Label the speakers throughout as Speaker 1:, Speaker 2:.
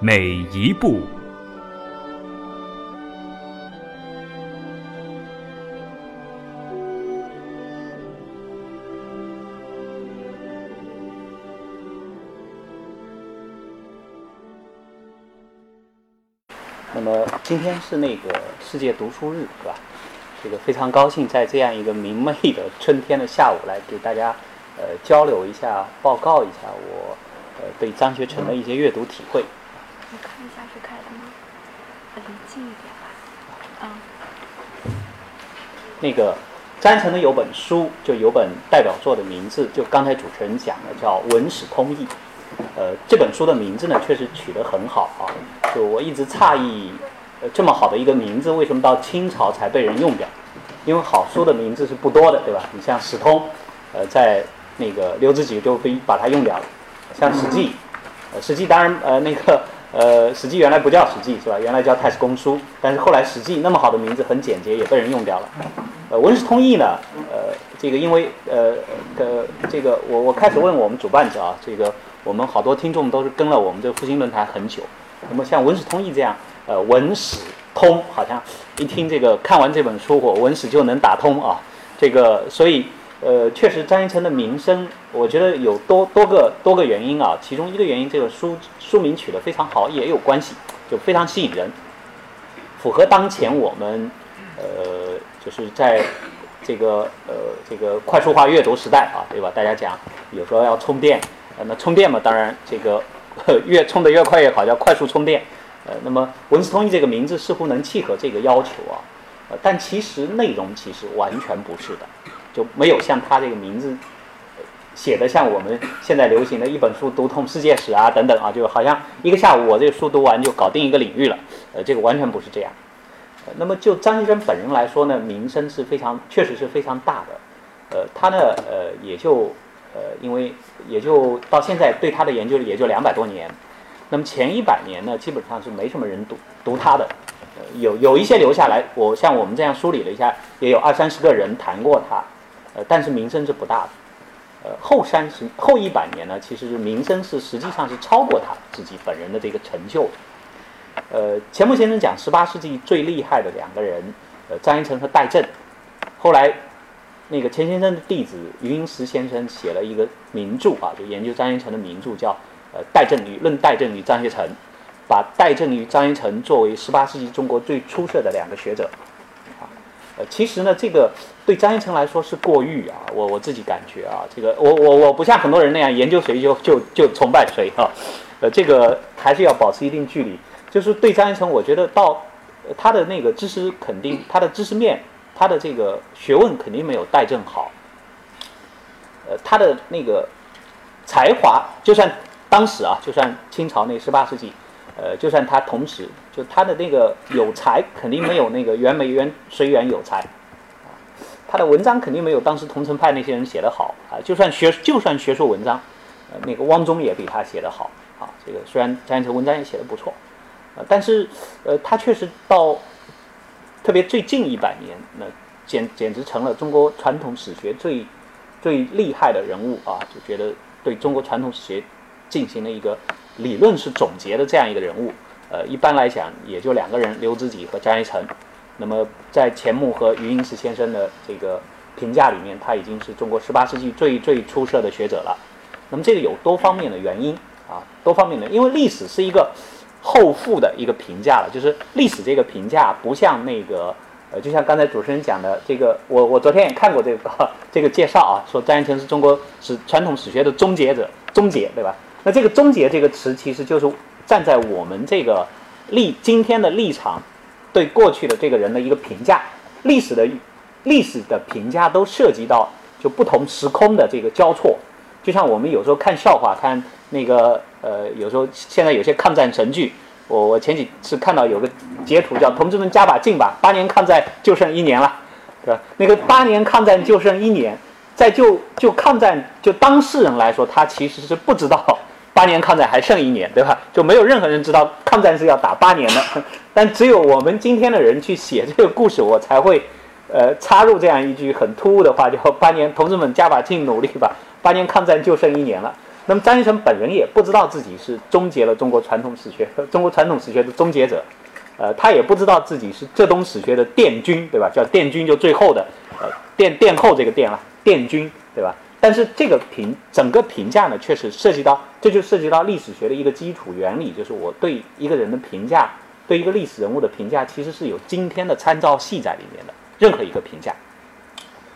Speaker 1: 每一步。
Speaker 2: 那么今天是那个世界读书日，是吧？这个非常高兴在这样一个明媚的春天的下午来给大家呃交流一下，报告一下我呃对张学成的一些阅读体会。
Speaker 3: 你看一下是开的吗？离近一点吧。嗯。
Speaker 2: 那个张诚的有本书，就有本代表作的名字，就刚才主持人讲的叫《文史通义》。呃，这本书的名字呢，确实取得很好啊。就我一直诧异，呃，这么好的一个名字，为什么到清朝才被人用掉？因为好书的名字是不多的，对吧？你像《史通》，呃，在那个刘知几就被把它用掉了。像《史记》，呃，《史记》当然，呃，那个，呃，《史记》原来不叫《史记》，是吧？原来叫《太史公书》，但是后来《史记》那么好的名字很简洁，也被人用掉了。呃，《文史通义》呢，呃，这个因为，呃，呃，这个我我开始问我们主办者啊，这个。我们好多听众都是跟了我们这个复兴论坛很久，那么像文史通义这样，呃，文史通，好像一听这个看完这本书，我文史就能打通啊。这个，所以，呃，确实张一成的名声，我觉得有多多个多个原因啊。其中一个原因，这个书书名取得非常好，也有关系，就非常吸引人，符合当前我们，呃，就是在这个呃这个快速化阅读时代啊，对吧？大家讲有时候要充电。那充电嘛，当然这个越充的越快越好，叫快速充电。呃，那么文思通义这个名字似乎能契合这个要求啊。呃，但其实内容其实完全不是的，就没有像他这个名字写的像我们现在流行的一本书读通世界史啊等等啊，就好像一个下午我这个书读完就搞定一个领域了。呃，这个完全不是这样。那么就张先生本人来说呢，名声是非常，确实是非常大的。呃，他呢，呃，也就。呃，因为也就到现在对他的研究也就两百多年，那么前一百年呢，基本上是没什么人读读他的，有有一些留下来，我像我们这样梳理了一下，也有二三十个人谈过他，呃，但是名声是不大的，呃，后三十后一百年呢，其实名声是实际上是超过他自己本人的这个成就，呃，钱穆先生讲十八世纪最厉害的两个人，呃，张一成和戴震，后来。那个钱先生的弟子余英时先生写了一个名著啊，就研究张学成的名著，叫《呃戴震与论戴震与张学成》，把戴震与张学成作为十八世纪中国最出色的两个学者，呃，其实呢，这个对张一成来说是过誉啊，我我自己感觉啊，这个我我我不像很多人那样研究谁就就就崇拜谁啊，呃，这个还是要保持一定距离，就是对张一成，我觉得到他的那个知识肯定，他的知识面。他的这个学问肯定没有戴震好，呃，他的那个才华，就算当时啊，就算清朝那十八世纪，呃，就算他同时，就他的那个有才，肯定没有那个袁枚、袁随园有才，啊，他的文章肯定没有当时桐城派那些人写的好啊，就算学，就算学术文章，呃，那个汪宗也比他写的好啊，这个虽然张学成文章也写的不错，呃，但是，呃，他确实到。特别最近一百年，那简简直成了中国传统史学最最厉害的人物啊！就觉得对中国传统史学进行了一个理论是总结的这样一个人物。呃，一般来讲也就两个人，刘知几和张一成。那么在钱穆和余英时先生的这个评价里面，他已经是中国十八世纪最最出色的学者了。那么这个有多方面的原因啊，多方面的，因为历史是一个。后复的一个评价了，就是历史这个评价不像那个，呃，就像刚才主持人讲的这个，我我昨天也看过这个 这个介绍啊，说张一成是中国史传统史学的终结者，终结对吧？那这个终结这个词其实就是站在我们这个立今天的立场，对过去的这个人的一个评价，历史的历史的评价都涉及到就不同时空的这个交错，就像我们有时候看笑话看。那个呃，有时候现在有些抗战神剧，我我前几次看到有个截图叫“同志们加把劲吧，八年抗战就剩一年了”，对吧？那个八年抗战就剩一年，在就就抗战就当事人来说，他其实是不知道八年抗战还剩一年，对吧？就没有任何人知道抗战是要打八年的，但只有我们今天的人去写这个故事，我才会呃插入这样一句很突兀的话，叫“八年同志们加把劲，努力吧，八年抗战就剩一年了”。那么张一成本人也不知道自己是终结了中国传统史学，中国传统史学的终结者，呃，他也不知道自己是浙东史学的殿军，对吧？叫殿军就最后的，呃，殿殿后这个殿了，殿军，对吧？但是这个评整个评价呢，确实涉及到，这就涉及到历史学的一个基础原理，就是我对一个人的评价，对一个历史人物的评价，其实是有今天的参照系在里面的，任何一个评价。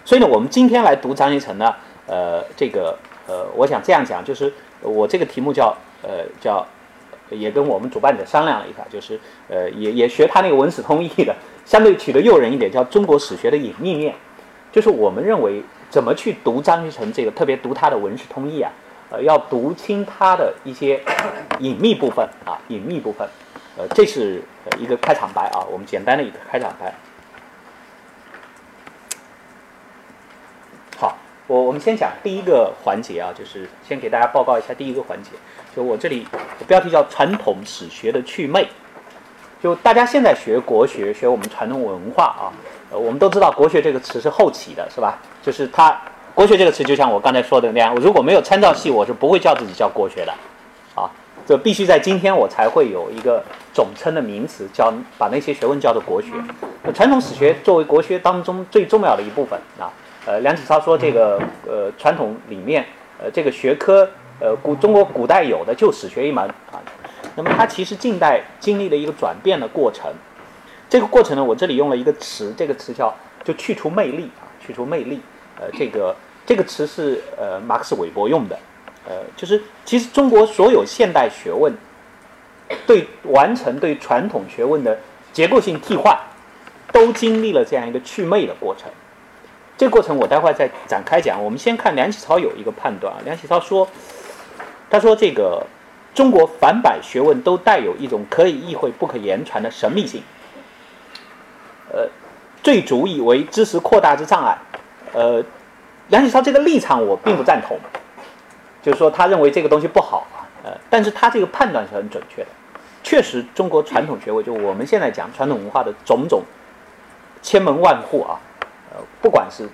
Speaker 2: 所以呢，我们今天来读张一成呢，呃，这个。呃，我想这样讲，就是我这个题目叫呃叫，也跟我们主办者商量了一下，就是呃也也学他那个文史通义的，相对取得诱人一点，叫中国史学的隐秘面，就是我们认为怎么去读张居成这个，特别读他的文史通义啊，呃要读清他的一些隐秘部分啊，隐秘部分，呃这是一个开场白啊，我们简单的一个开场白。好我我们先讲第一个环节啊，就是先给大家报告一下第一个环节。就我这里标题叫“传统史学的趣味”。就大家现在学国学，学我们传统文化啊，呃，我们都知道“国学”这个词是后起的，是吧？就是它“国学”这个词，就像我刚才说的那样，如果没有参照系，我是不会叫自己叫国学的，啊，这必须在今天我才会有一个总称的名词，叫把那些学问叫做国学。传统史学作为国学当中最重要的一部分啊。呃，梁启超说这个呃传统里面呃这个学科呃古中国古代有的就史学一门啊，那么它其实近代经历了一个转变的过程，这个过程呢，我这里用了一个词，这个词叫就去除魅力啊，去除魅力，呃这个这个词是呃马克思韦伯用的，呃就是其实中国所有现代学问对完成对传统学问的结构性替换，都经历了这样一个去魅的过程。这个过程我待会儿再展开讲。我们先看梁启超有一个判断啊，梁启超说，他说这个中国凡百学问都带有一种可以意会不可言传的神秘性，呃，最足以为知识扩大之障碍。呃，梁启超这个立场我并不赞同，就是说他认为这个东西不好啊，呃，但是他这个判断是很准确的。确实，中国传统学问就我们现在讲传统文化的种种千门万户啊。呃，不管是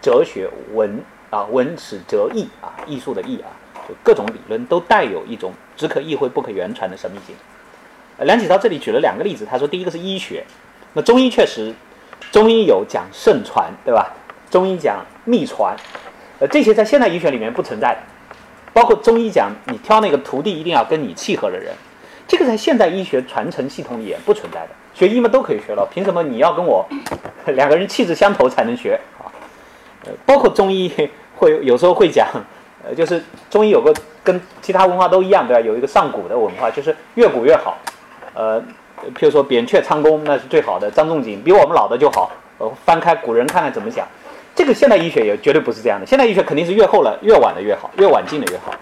Speaker 2: 哲学、文啊、文史哲艺啊、艺术的艺啊，就各种理论都带有一种只可意会不可言传的神秘性。梁启超这里举了两个例子，他说第一个是医学，那中医确实，中医有讲圣传，对吧？中医讲秘传，呃，这些在现代医学里面不存在的，包括中医讲你挑那个徒弟一定要跟你契合的人，这个在现代医学传承系统里也不存在的。学医嘛都可以学了，凭什么你要跟我两个人气质相投才能学啊？呃，包括中医会有时候会讲，呃，就是中医有个跟其他文化都一样，对吧？有一个上古的文化，就是越古越好。呃，譬如说扁鹊、昌公那是最好的，张仲景比我们老的就好。呃，翻开古人看看怎么想。这个现代医学也绝对不是这样的，现代医学肯定是越后了越晚的越好，越晚进的越好。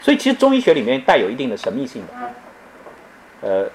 Speaker 2: 所以其实中医学里面带有一定的神秘性的，呃。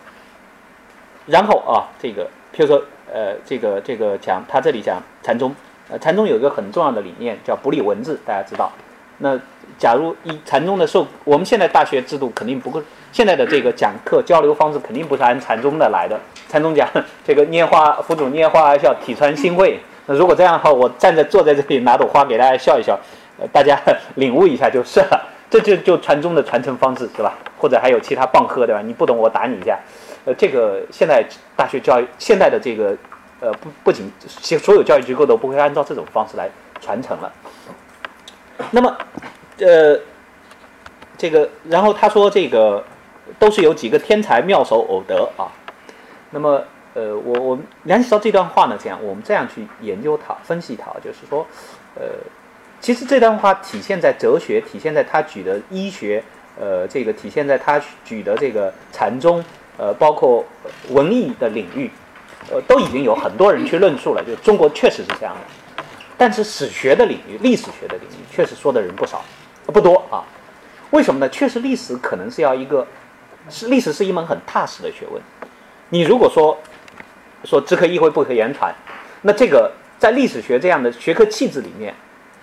Speaker 2: 然后啊，这个，譬如说，呃，这个这个讲他这里讲禅宗，呃，禅宗有一个很重要的理念叫不立文字，大家知道。那假如以禅宗的授，我们现在大学制度肯定不够，现在的这个讲课交流方式肯定不是按禅宗的来的。禅宗讲这个拈花，佛祖拈花而笑，体传心会。那如果这样的话，我站在坐在这里拿朵花给大家笑一笑，呃，大家领悟一下就是了。这就就传宗的传承方式是吧？或者还有其他棒喝对吧？你不懂我打你一下。呃，这个现在大学教育，现在的这个，呃，不不仅所有教育机构都不会按照这种方式来传承了。那么，呃，这个，然后他说这个都是有几个天才妙手偶得啊。那么，呃，我我联系到这段话呢，这样我们这样去研究它、分析它，就是说，呃，其实这段话体现在哲学，体现在他举的医学，呃，这个体现在他举的这个禅宗。呃，包括文艺的领域，呃，都已经有很多人去论述了，就中国确实是这样的。但是史学的领域、历史学的领域，确实说的人不少，不多啊。为什么呢？确实历史可能是要一个是历史是一门很踏实的学问。你如果说说只可意会不可言传，那这个在历史学这样的学科气质里面，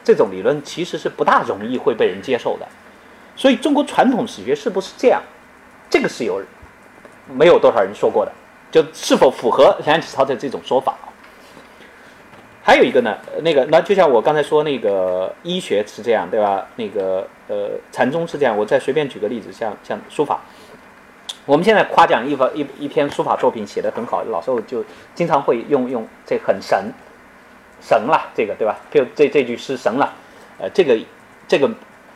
Speaker 2: 这种理论其实是不大容易会被人接受的。所以中国传统史学是不是这样？这个是有没有多少人说过的？就是否符合梁启超的这种说法？还有一个呢，那个那就像我刚才说那个医学是这样，对吧？那个呃禅宗是这样。我再随便举个例子，像像书法，我们现在夸奖一方一一篇书法作品写得很好，老师就经常会用用这很神神了，这个对吧？就这这句诗神了，呃，这个这个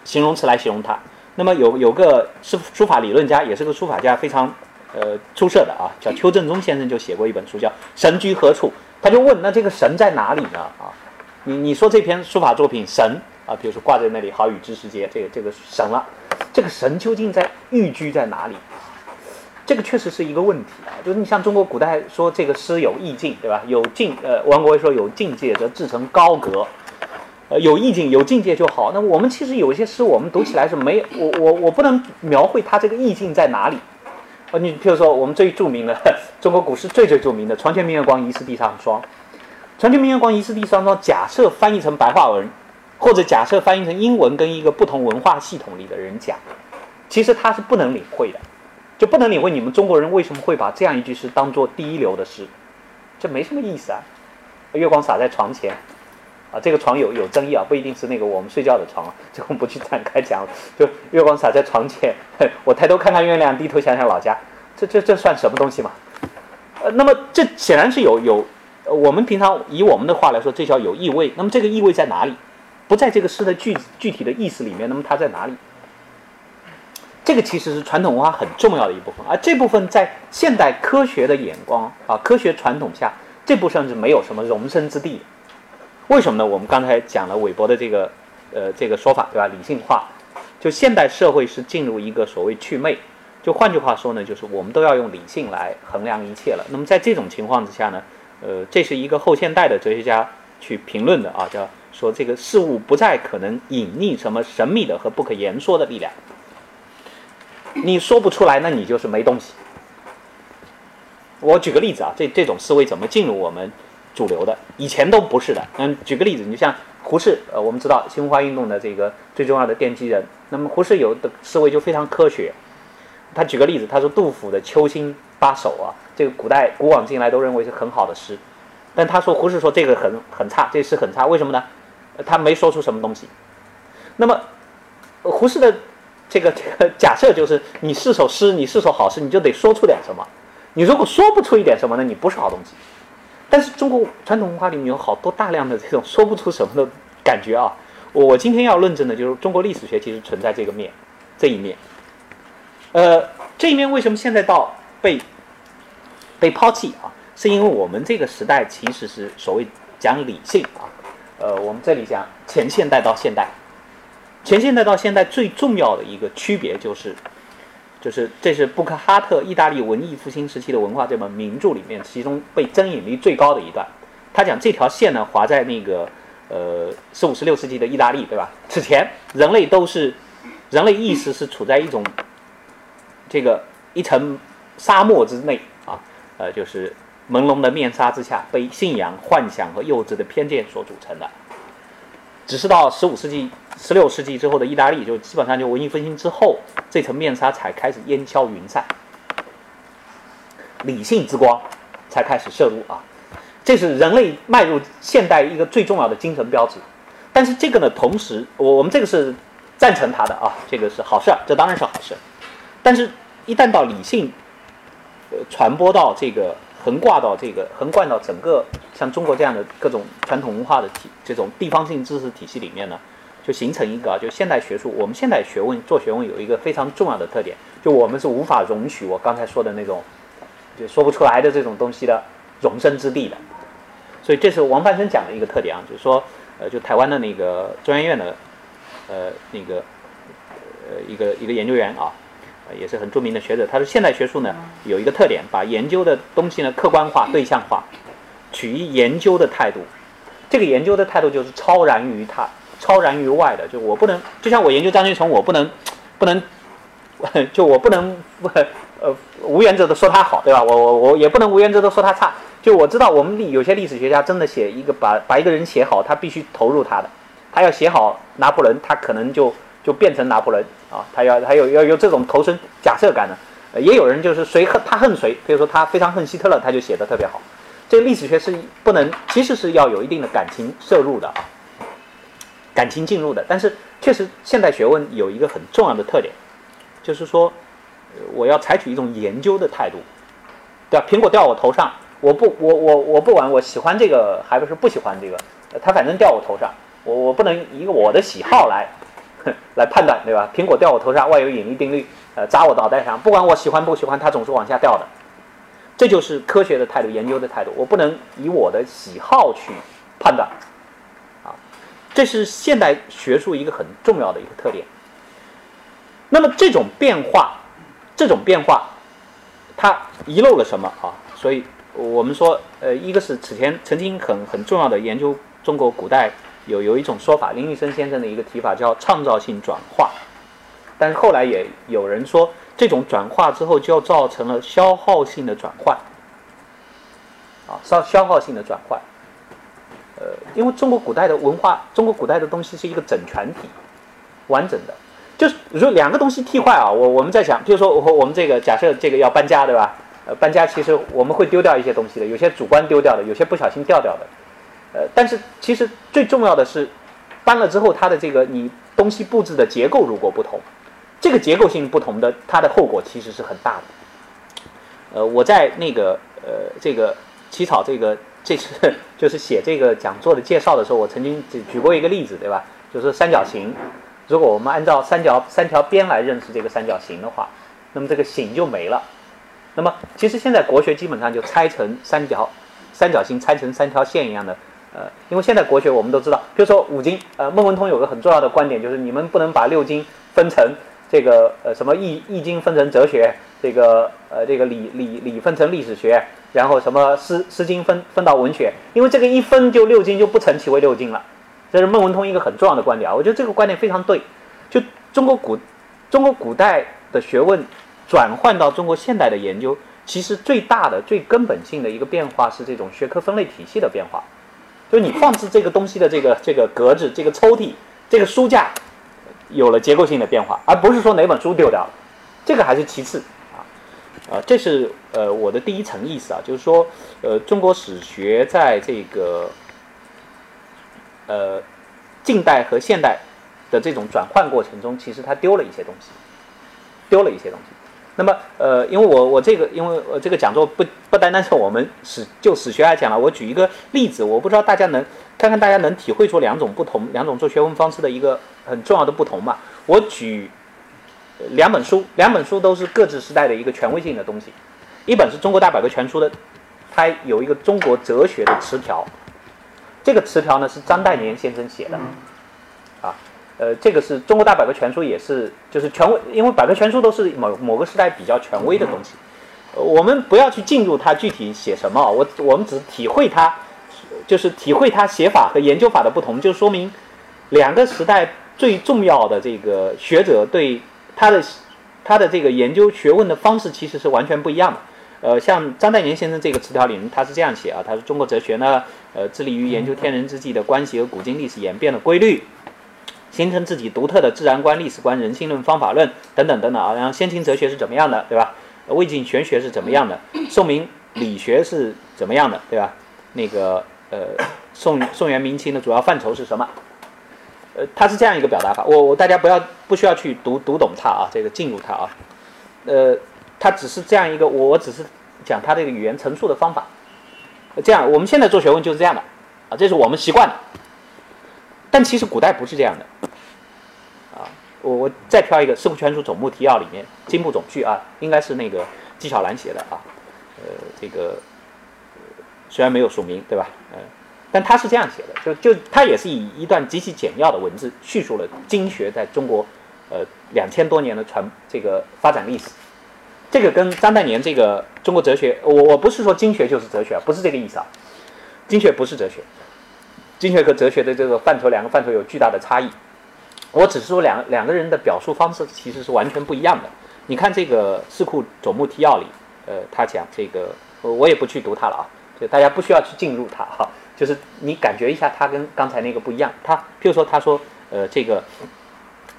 Speaker 2: 形容词来形容它。那么有有个是书法理论家，也是个书法家，非常呃出色的啊，叫邱正宗先生，就写过一本书叫《神居何处》。他就问：“那这个神在哪里呢？啊，你你说这篇书法作品神啊，比如说挂在那里‘好雨知时节’，这个这个神了，这个神究竟在寓居在哪里？这个确实是一个问题啊。就是你像中国古代说这个诗有意境，对吧？有境，呃，王国维说有境界则志成高阁，呃，有意境有境界就好。那我们其实有些诗，我们读起来是没我我我不能描绘它这个意境在哪里。”呃，你比如说我们最著名的中国古诗最最著名的“床前明月光，疑是地上霜”。床前明月光，疑是地上霜。假设翻译成白话文，或者假设翻译成英文，跟一个不同文化系统里的人讲，其实他是不能领会的，就不能领会你们中国人为什么会把这样一句诗当做第一流的诗，这没什么意思啊。月光洒在床前。啊，这个床有有争议啊，不一定是那个我们睡觉的床啊，这我们不去展开讲了。就月光洒在床前，我抬头看看月亮，低头想想老家，这这这算什么东西嘛？呃，那么这显然是有有，我们平常以我们的话来说，这叫有意味。那么这个意味在哪里？不在这个诗的具具体的意思里面，那么它在哪里？这个其实是传统文化很重要的一部分，而这部分在现代科学的眼光啊，科学传统下，这部分是没有什么容身之地。为什么呢？我们刚才讲了韦伯的这个，呃，这个说法，对吧？理性化，就现代社会是进入一个所谓祛魅，就换句话说呢，就是我们都要用理性来衡量一切了。那么在这种情况之下呢，呃，这是一个后现代的哲学家去评论的啊，叫说这个事物不再可能隐匿什么神秘的和不可言说的力量，你说不出来，那你就是没东西。我举个例子啊，这这种思维怎么进入我们？主流的以前都不是的，嗯，举个例子，你就像胡适，呃，我们知道新文化运动的这个最重要的奠基人，那么胡适有的思维就非常科学。他举个例子，他说杜甫的《秋兴八首》啊，这个古代古往今来都认为是很好的诗，但他说胡适说这个很很差，这诗很差，为什么呢？他没说出什么东西。那么胡适的这个这个 假设就是，你是首诗，你是首好诗，你就得说出点什么。你如果说不出一点什么，呢你不是好东西。但是中国传统文化里面有好多大量的这种说不出什么的感觉啊！我今天要论证的就是中国历史学其实存在这个面，这一面。呃，这一面为什么现在到被被抛弃啊？是因为我们这个时代其实是所谓讲理性啊。呃，我们这里讲前现代到现代，前现代到现代最重要的一个区别就是。就是这是布克哈特意大利文艺复兴时期的文化这本名著里面，其中被争议率最高的一段。他讲这条线呢，划在那个呃十五十六世纪的意大利，对吧？此前人类都是人类意识是处在一种这个一层沙漠之内啊，呃，就是朦胧的面纱之下，被信仰、幻想和幼稚的偏见所组成的。只是到十五世纪、十六世纪之后的意大利，就基本上就文艺复兴之后，这层面纱才开始烟消云散，理性之光才开始摄入啊，这是人类迈入现代一个最重要的精神标志。但是这个呢，同时我我们这个是赞成他的啊，这个是好事，这当然是好事。但是，一旦到理性，呃，传播到这个。横挂到这个，横贯到整个像中国这样的各种传统文化的体，这种地方性知识体系里面呢，就形成一个，就现代学术。我们现代学问做学问有一个非常重要的特点，就我们是无法容许我刚才说的那种，就说不出来的这种东西的容身之地的。所以这是王半生讲的一个特点啊，就是说，呃，就台湾的那个中研院的，呃，那个，呃，一个一个研究员啊。也是很著名的学者。他说，现代学术呢有一个特点，把研究的东西呢客观化、对象化，取于研究的态度。这个研究的态度就是超然于他、超然于外的。就我不能，就像我研究张学成，我不能不能就我不能呃无原则的说他好，对吧？我我我也不能无原则的说他差。就我知道我们历有些历史学家真的写一个把把一个人写好，他必须投入他的，他要写好拿破仑，他可能就就变成拿破仑啊，他要他有要有这种投身假设感的。呃，也有人就是谁恨他恨谁，比如说他非常恨希特勒，他就写的特别好。这历史学是不能，其实是要有一定的感情摄入的啊，感情进入的。但是确实现代学问有一个很重要的特点，就是说我要采取一种研究的态度，对吧？苹果掉我头上，我不我我我不管我喜欢这个还不是不喜欢这个，它反正掉我头上，我我不能以我的喜好来 来判断，对吧？苹果掉我头上，万有引力定律。呃，砸我脑袋上，不管我喜欢不喜欢，它总是往下掉的。这就是科学的态度，研究的态度。我不能以我的喜好去判断，啊，这是现代学术一个很重要的一个特点。那么这种变化，这种变化，它遗漏了什么啊？所以我们说，呃，一个是此前曾经很很重要的研究中国古代有有一种说法，林玉生先生的一个提法叫创造性转化。但是后来也有人说，这种转化之后就造成了消耗性的转换，啊，消消耗性的转换，呃，因为中国古代的文化，中国古代的东西是一个整全体，完整的，就是如两个东西替换啊，我我们在想，比如说我我们这个假设这个要搬家，对吧？呃，搬家其实我们会丢掉一些东西的，有些主观丢掉的，有些不小心掉掉的，呃，但是其实最重要的是，搬了之后它的这个你东西布置的结构如果不同。这个结构性不同的，它的后果其实是很大的。呃，我在那个呃这个起草这个这次就是写这个讲座的介绍的时候，我曾经举举过一个例子，对吧？就是三角形，如果我们按照三角三条边来认识这个三角形的话，那么这个形就没了。那么其实现在国学基本上就拆成三角三角形拆成三条线一样的。呃，因为现在国学我们都知道，比如说五经，呃，孟文通有个很重要的观点，就是你们不能把六经分成。这个呃什么易易经分成哲学，这个呃这个礼礼礼分成历史学，然后什么诗诗经分分到文学，因为这个一分就六经就不成其为六经了，这是孟文通一个很重要的观点啊，我觉得这个观点非常对。就中国古中国古代的学问转换到中国现代的研究，其实最大的最根本性的一个变化是这种学科分类体系的变化，就你放置这个东西的这个这个格子、这个抽屉、这个书架。有了结构性的变化，而不是说哪本书丢掉了，这个还是其次啊，啊，这是呃我的第一层意思啊，就是说呃中国史学在这个呃近代和现代的这种转换过程中，其实它丢了一些东西，丢了一些东西。那么呃，因为我我这个因为呃这个讲座不不单单是我们史就史学来讲了，我举一个例子，我不知道大家能看看大家能体会出两种不同，两种做学问方式的一个。很重要的不同嘛，我举两本书，两本书都是各自时代的一个权威性的东西。一本是中国大百科全书的，它有一个中国哲学的词条，这个词条呢是张岱年先生写的，呃，这个是中国大百科全书也是就是权威，因为百科全书都是某某个时代比较权威的东西，我们不要去进入它具体写什么，我我们只体会它，就是体会它写法和研究法的不同，就说明两个时代。最重要的这个学者对他的他的这个研究学问的方式其实是完全不一样的。呃，像张岱年先生这个词条里，他是这样写啊，他说中国哲学呢，呃，致力于研究天人之际的关系和古今历史演变的规律，形成自己独特的自然观、历史观、人性论、方法论等等等等啊。然后先秦哲学是怎么样的，对吧？魏晋玄学是怎么样的？宋明理学是怎么样的，对吧？那个呃，宋宋元明清的主要范畴是什么？呃，它是这样一个表达法，我我大家不要不需要去读读懂它啊，这个进入它啊，呃，它只是这样一个，我我只是讲它这个语言陈述的方法，这样我们现在做学问就是这样的啊，这是我们习惯的，但其实古代不是这样的啊，我我再挑一个《四库全书总目提要》里面经部总序啊，应该是那个纪晓岚写的啊，呃，这个虽然没有署名，对吧？嗯。但他是这样写的，就就他也是以一段极其简要的文字叙述了经学在中国，呃两千多年的传这个发展历史。这个跟张岱年这个中国哲学，我我不是说经学就是哲学，不是这个意思啊。经学不是哲学，经学和哲学的这个范畴两个范畴有巨大的差异。我只是说两两个人的表述方式其实是完全不一样的。你看这个《四库总目提要》里，呃，他讲这个，我我也不去读它了啊，就大家不需要去进入它哈，就是你感觉一下，它跟刚才那个不一样。他譬如说，他说，呃，这个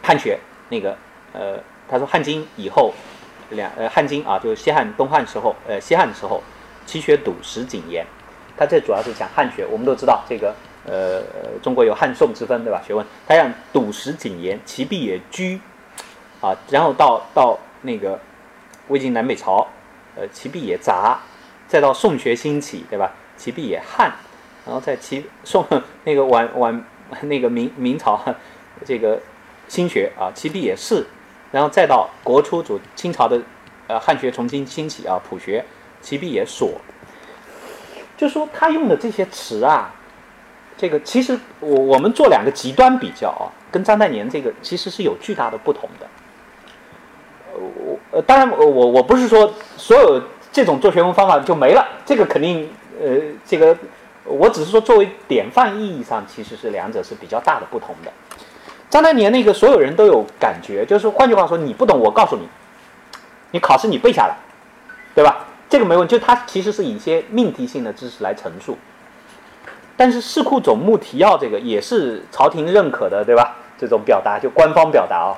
Speaker 2: 汉学那个，呃，他说汉经以后两呃汉经啊，就是西汉东汉时候，呃西汉的时候，其学笃实谨严。他这主要是讲汉学，我们都知道这个，呃，中国有汉宋之分，对吧？学问，他让笃实谨严，其必也居，啊，然后到到那个魏晋南北朝，呃，其必也杂，再到宋学兴起，对吧？其必也汉，然后在其宋那个晚晚那个明明朝这个新学啊，其必也是，然后再到国初主清朝的呃汉学重新兴起啊，朴学，其必也所。就说他用的这些词啊，这个其实我我们做两个极端比较啊，跟张岱年这个其实是有巨大的不同的。呃，我呃，当然我我我不是说所有这种做学问方法就没了，这个肯定呃，这个我只是说作为典范意义上，其实是两者是比较大的不同的。张岱年那个所有人都有感觉，就是换句话说，你不懂我告诉你，你考试你背下来，对吧？这个没问题，就他其实是以一些命题性的知识来陈述。但是《四库总目提要》这个也是朝廷认可的，对吧？这种表达就官方表达啊，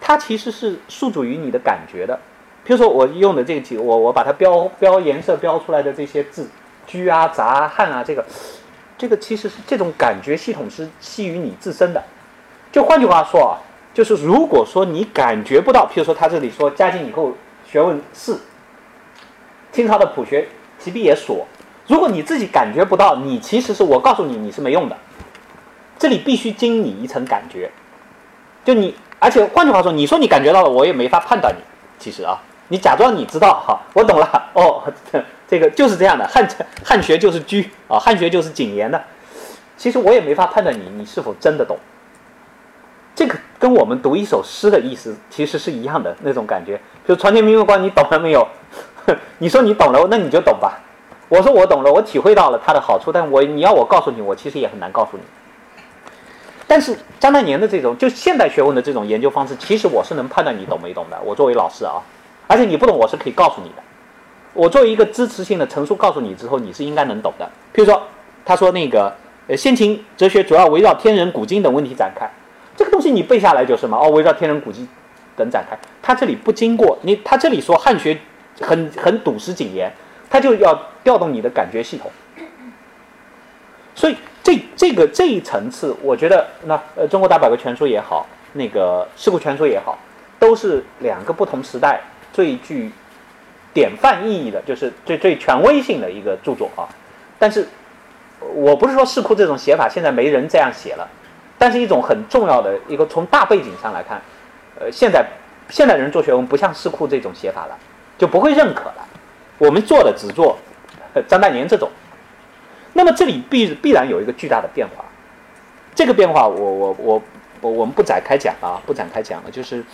Speaker 2: 它其实是诉诸于你的感觉的。比如说我用的这个题，我我把它标标颜色标出来的这些字，居啊、杂啊、汉啊，这个这个其实是这种感觉系统是系于你自身的。就换句话说啊，就是如果说你感觉不到，譬如说他这里说嘉靖以后学问四。清朝的朴学，其必也所。如果你自己感觉不到，你其实是我告诉你，你是没用的。这里必须经你一层感觉，就你，而且换句话说，你说你感觉到了，我也没法判断你。其实啊，你假装你知道，哈，我懂了。哦，这个就是这样的，汉 汉学就是居啊，汉学就是谨言的。其实我也没法判断你，你是否真的懂。这个跟我们读一首诗的意思其实是一样的那种感觉。就床前明月光，你懂了没有？你说你懂了，那你就懂吧。我说我懂了，我体会到了它的好处，但我你要我告诉你，我其实也很难告诉你。但是张岱年的这种就现代学问的这种研究方式，其实我是能判断你懂没懂的。我作为老师啊，而且你不懂，我是可以告诉你的。我作为一个支持性的陈述告诉你之后，你是应该能懂的。比如说，他说那个呃，先秦哲学主要围绕天人、古今等问题展开，这个东西你背下来就是嘛。哦，围绕天人、古今等展开，他这里不经过你，他这里说汉学。很很笃实谨严，他就要调动你的感觉系统，所以这这个这一层次，我觉得那呃中国大百科全书也好，那个四库全书也好，都是两个不同时代最具典范意义的，就是最最权威性的一个著作啊。但是我不是说四库这种写法现在没人这样写了，但是一种很重要的一个从大背景上来看，呃，现在现代人做学问不像四库这种写法了。就不会认可了。我们做的只做张岱年这种，那么这里必必然有一个巨大的变化。这个变化，我我我我我们不展开讲啊，不展开讲了。就是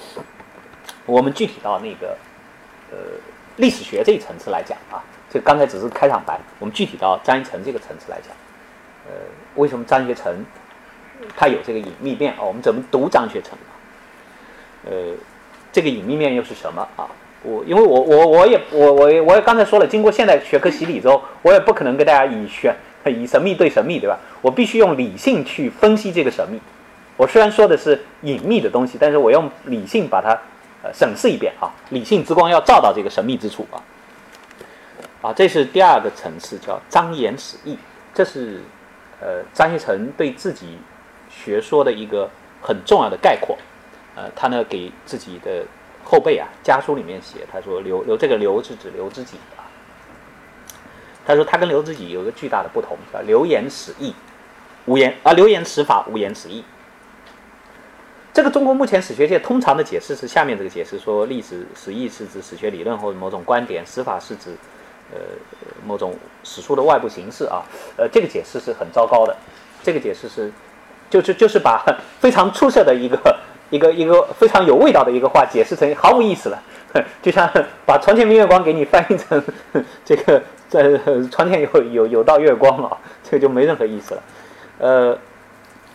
Speaker 2: 我们具体到那个呃历史学这一层次来讲啊，这刚才只是开场白。我们具体到张一成这个层次来讲，呃，为什么张学成他有这个隐秘面啊？我们怎么读张学成？呃，这个隐秘面又是什么啊？我因为我我我也我我我也刚才说了，经过现代学科洗礼之后，我也不可能跟大家以玄 以神秘对神秘，对吧？我必须用理性去分析这个神秘。我虽然说的是隐秘的东西，但是我用理性把它呃审视一遍啊，理性之光要照到这个神秘之处啊。啊，这是第二个层次，叫张言史义，这是呃张学成对自己学说的一个很重要的概括。呃，他呢给自己的。后辈啊，家书里面写，他说刘刘这个刘是指刘知几啊。他说他跟刘知几有一个巨大的不同，叫流言史义，无言啊，流言史法，无言史义。这个中国目前史学界通常的解释是下面这个解释：说历史史义是指史学理论或者某种观点，史法是指呃某种史书的外部形式啊。呃，这个解释是很糟糕的，这个解释是就是就是把非常出色的一个。一个一个非常有味道的一个话，解释成毫无意思了，就像把“床前明月光”给你翻译成这个在 床前有有有道月光啊，这个就没任何意思了。呃，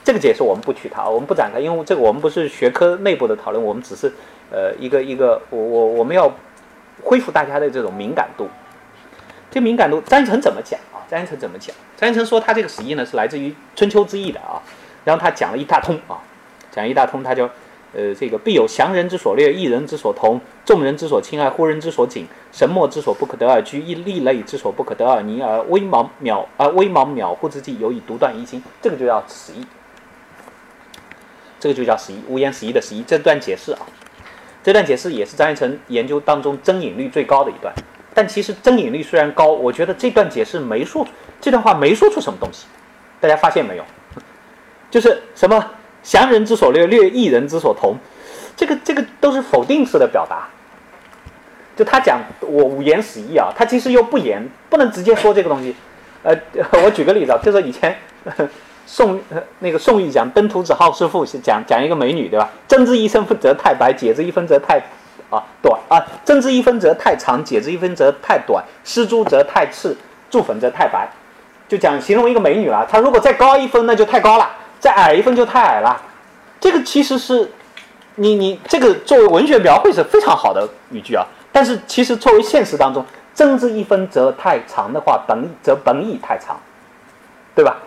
Speaker 2: 这个解释我们不取它，我们不展开，因为这个我们不是学科内部的讨论，我们只是呃一个一个我我我们要恢复大家的这种敏感度。这敏感度，张一成怎么讲啊？张一成怎么讲？张一成说他这个十义呢是来自于春秋之义的啊，然后他讲了一大通啊，讲一大通，他就呃这个必有降人之所略，异人之所同，众人之所亲爱，忽人之所谨，神莫之所不可得而居，亦利类之所不可得而泥而微茫渺而微茫渺乎之际，有以独断一心，这个就叫十一。这个就叫十一，无言十一的十一。这段解释啊，这段解释也是张一成研究当中增引率最高的一段。但其实增引率虽然高，我觉得这段解释没说这段话没说出什么东西。大家发现没有？就是什么降人之所略，略异人之所同，这个这个都是否定式的表达。就他讲我五言十一啊，他其实又不言，不能直接说这个东西。呃，我举个例子啊，就说以前。宋那个宋玉讲《登徒子好师傅》讲讲一个美女对吧？针之一分则太白，解之一分则太啊短啊，针之一分则太长，解之一分则太短，施朱则太赤，注粉则太白。就讲形容一个美女了，她如果再高一分那就太高了，再矮一分就太矮了。这个其实是你你这个作为文学描绘是非常好的语句啊，但是其实作为现实当中，增之一分则太长的话，本则本已太长，对吧？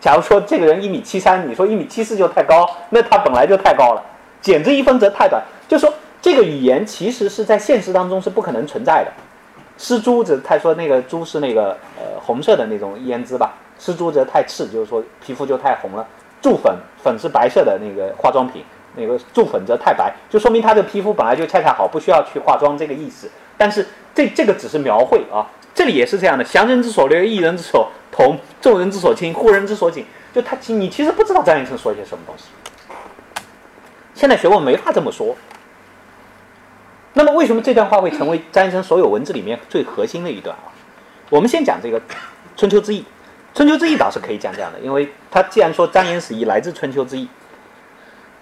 Speaker 2: 假如说这个人一米七三，你说一米七四就太高，那他本来就太高了。减之一分则太短，就说这个语言其实是在现实当中是不可能存在的。施朱则他说那个朱是那个呃红色的那种胭脂吧，施朱则太赤，就是说皮肤就太红了。注粉粉是白色的那个化妆品，那个注粉则太白，就说明他的皮肤本来就恰恰好，不需要去化妆这个意思。但是这这个只是描绘啊。这里也是这样的，降人之所略，异人之所同，众人之所亲，忽人之所谨。就他，你其实不知道张一成说些什么东西。现代学问没法这么说。那么，为什么这段话会成为张一成所有文字里面最核心的一段啊？我们先讲这个《春秋之义》。《春秋之义》倒是可以讲讲的，因为他既然说张言死义来自《春秋之义》，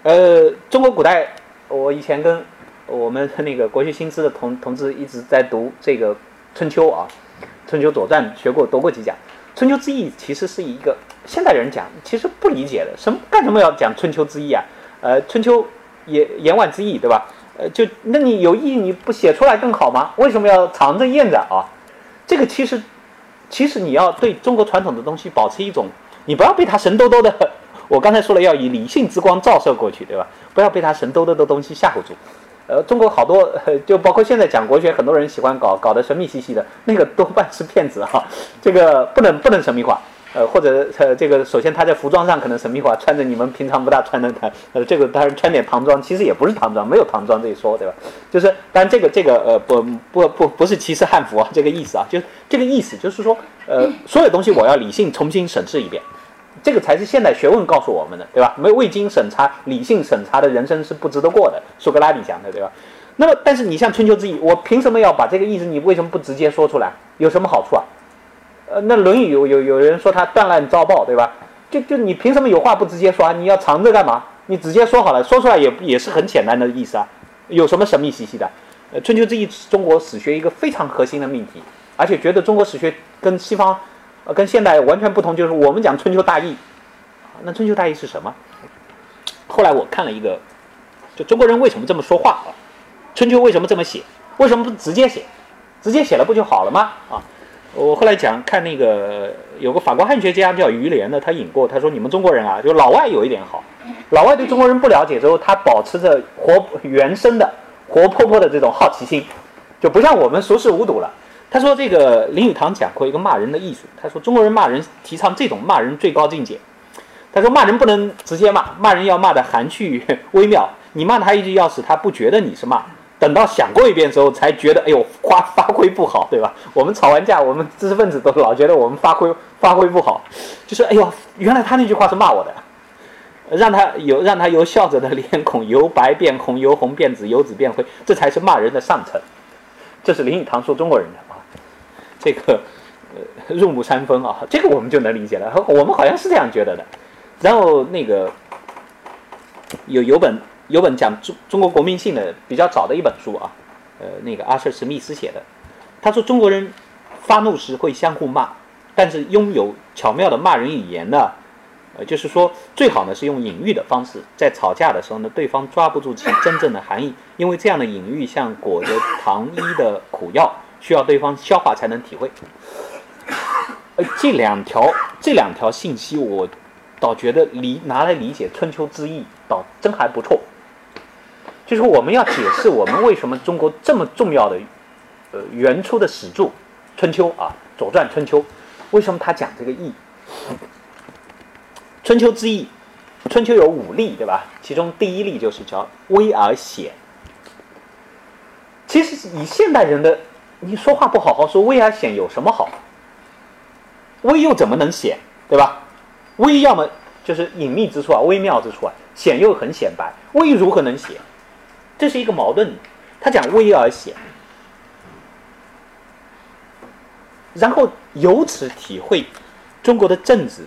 Speaker 2: 呃，中国古代，我以前跟我们那个国学新知的同同志一直在读这个《春秋》啊。春秋左传学过读过几讲，春秋之义其实是一个现代人讲其实不理解的，什么干什么要讲春秋之义啊？呃，春秋言言外之意，对吧？呃，就那你有意义你不写出来更好吗？为什么要藏着掖着啊？这个其实其实你要对中国传统的东西保持一种，你不要被它神兜兜的，我刚才说了要以理性之光照射过去，对吧？不要被它神兜兜的东西吓唬住。呃，中国好多，就包括现在讲国学，很多人喜欢搞搞得神秘兮兮的，那个多半是骗子哈。这个不能不能神秘化，呃，或者呃，这个首先他在服装上可能神秘化，穿着你们平常不大穿的他，呃，这个当然穿点唐装，其实也不是唐装，没有唐装这一说，对吧？就是，但这个这个呃，不不不不是歧视汉服啊，这个意思啊，就是这个意思，就是说，呃，所有东西我要理性重新审视一遍。这个才是现代学问告诉我们的，对吧？没未经审查、理性审查的人生是不值得过的。苏格拉底讲的，对吧？那么，但是你像春秋之义，我凭什么要把这个意思？你为什么不直接说出来？有什么好处啊？呃，那《论语》有有有人说他断案遭报，对吧？就就你凭什么有话不直接说啊？你要藏着干嘛？你直接说好了，说出来也也是很简单的意思啊。有什么神秘兮兮的？呃，春秋之义中国史学一个非常核心的命题，而且觉得中国史学跟西方。呃，跟现代完全不同，就是我们讲春秋大义，那春秋大义是什么？后来我看了一个，就中国人为什么这么说话啊？春秋为什么这么写？为什么不直接写？直接写了不就好了吗？啊，我后来讲看那个有个法国汉学家叫于连的，他引过，他说你们中国人啊，就老外有一点好，老外对中国人不了解之后，他保持着活原生的、活泼泼的这种好奇心，就不像我们熟视无睹了。他说：“这个林语堂讲过一个骂人的艺术。他说中国人骂人提倡这种骂人最高境界。他说骂人不能直接骂，骂人要骂的含蓄微妙。你骂他一句，要使他不觉得你是骂，等到想过一遍之后，才觉得哎呦发发挥不好，对吧？我们吵完架，我们知识分子都老觉得我们发挥发挥不好，就是哎呦，原来他那句话是骂我的，让他由让他由笑着的脸孔由白变红，由红变紫，由紫变灰，这才是骂人的上层。这是林语堂说中国人的啊。”这个呃入木三分啊，这个我们就能理解了。我们好像是这样觉得的。然后那个有有本有本讲中中国国民性的比较早的一本书啊，呃，那个阿瑟史密斯写的。他说中国人发怒时会相互骂，但是拥有巧妙的骂人语言呢，呃，就是说最好呢是用隐喻的方式，在吵架的时候呢，对方抓不住其真正的含义，因为这样的隐喻像裹着糖衣的苦药，需要对方消化才能体会。呃，这两条这两条信息，我倒觉得理拿来理解春秋之意，倒真还不错。就是我们要解释我们为什么中国这么重要的，呃，原初的史著《春秋》啊，《左传》《春秋》，为什么他讲这个义？春秋之义，春秋有五例，对吧？其中第一例就是叫威而显。其实以现代人的，你说话不好好说，威而显有什么好？威又怎么能显，对吧？威要么就是隐秘之处啊，微妙之处啊，显又很显白，威如何能显？这是一个矛盾。他讲危而显，然后由此体会中国的政治。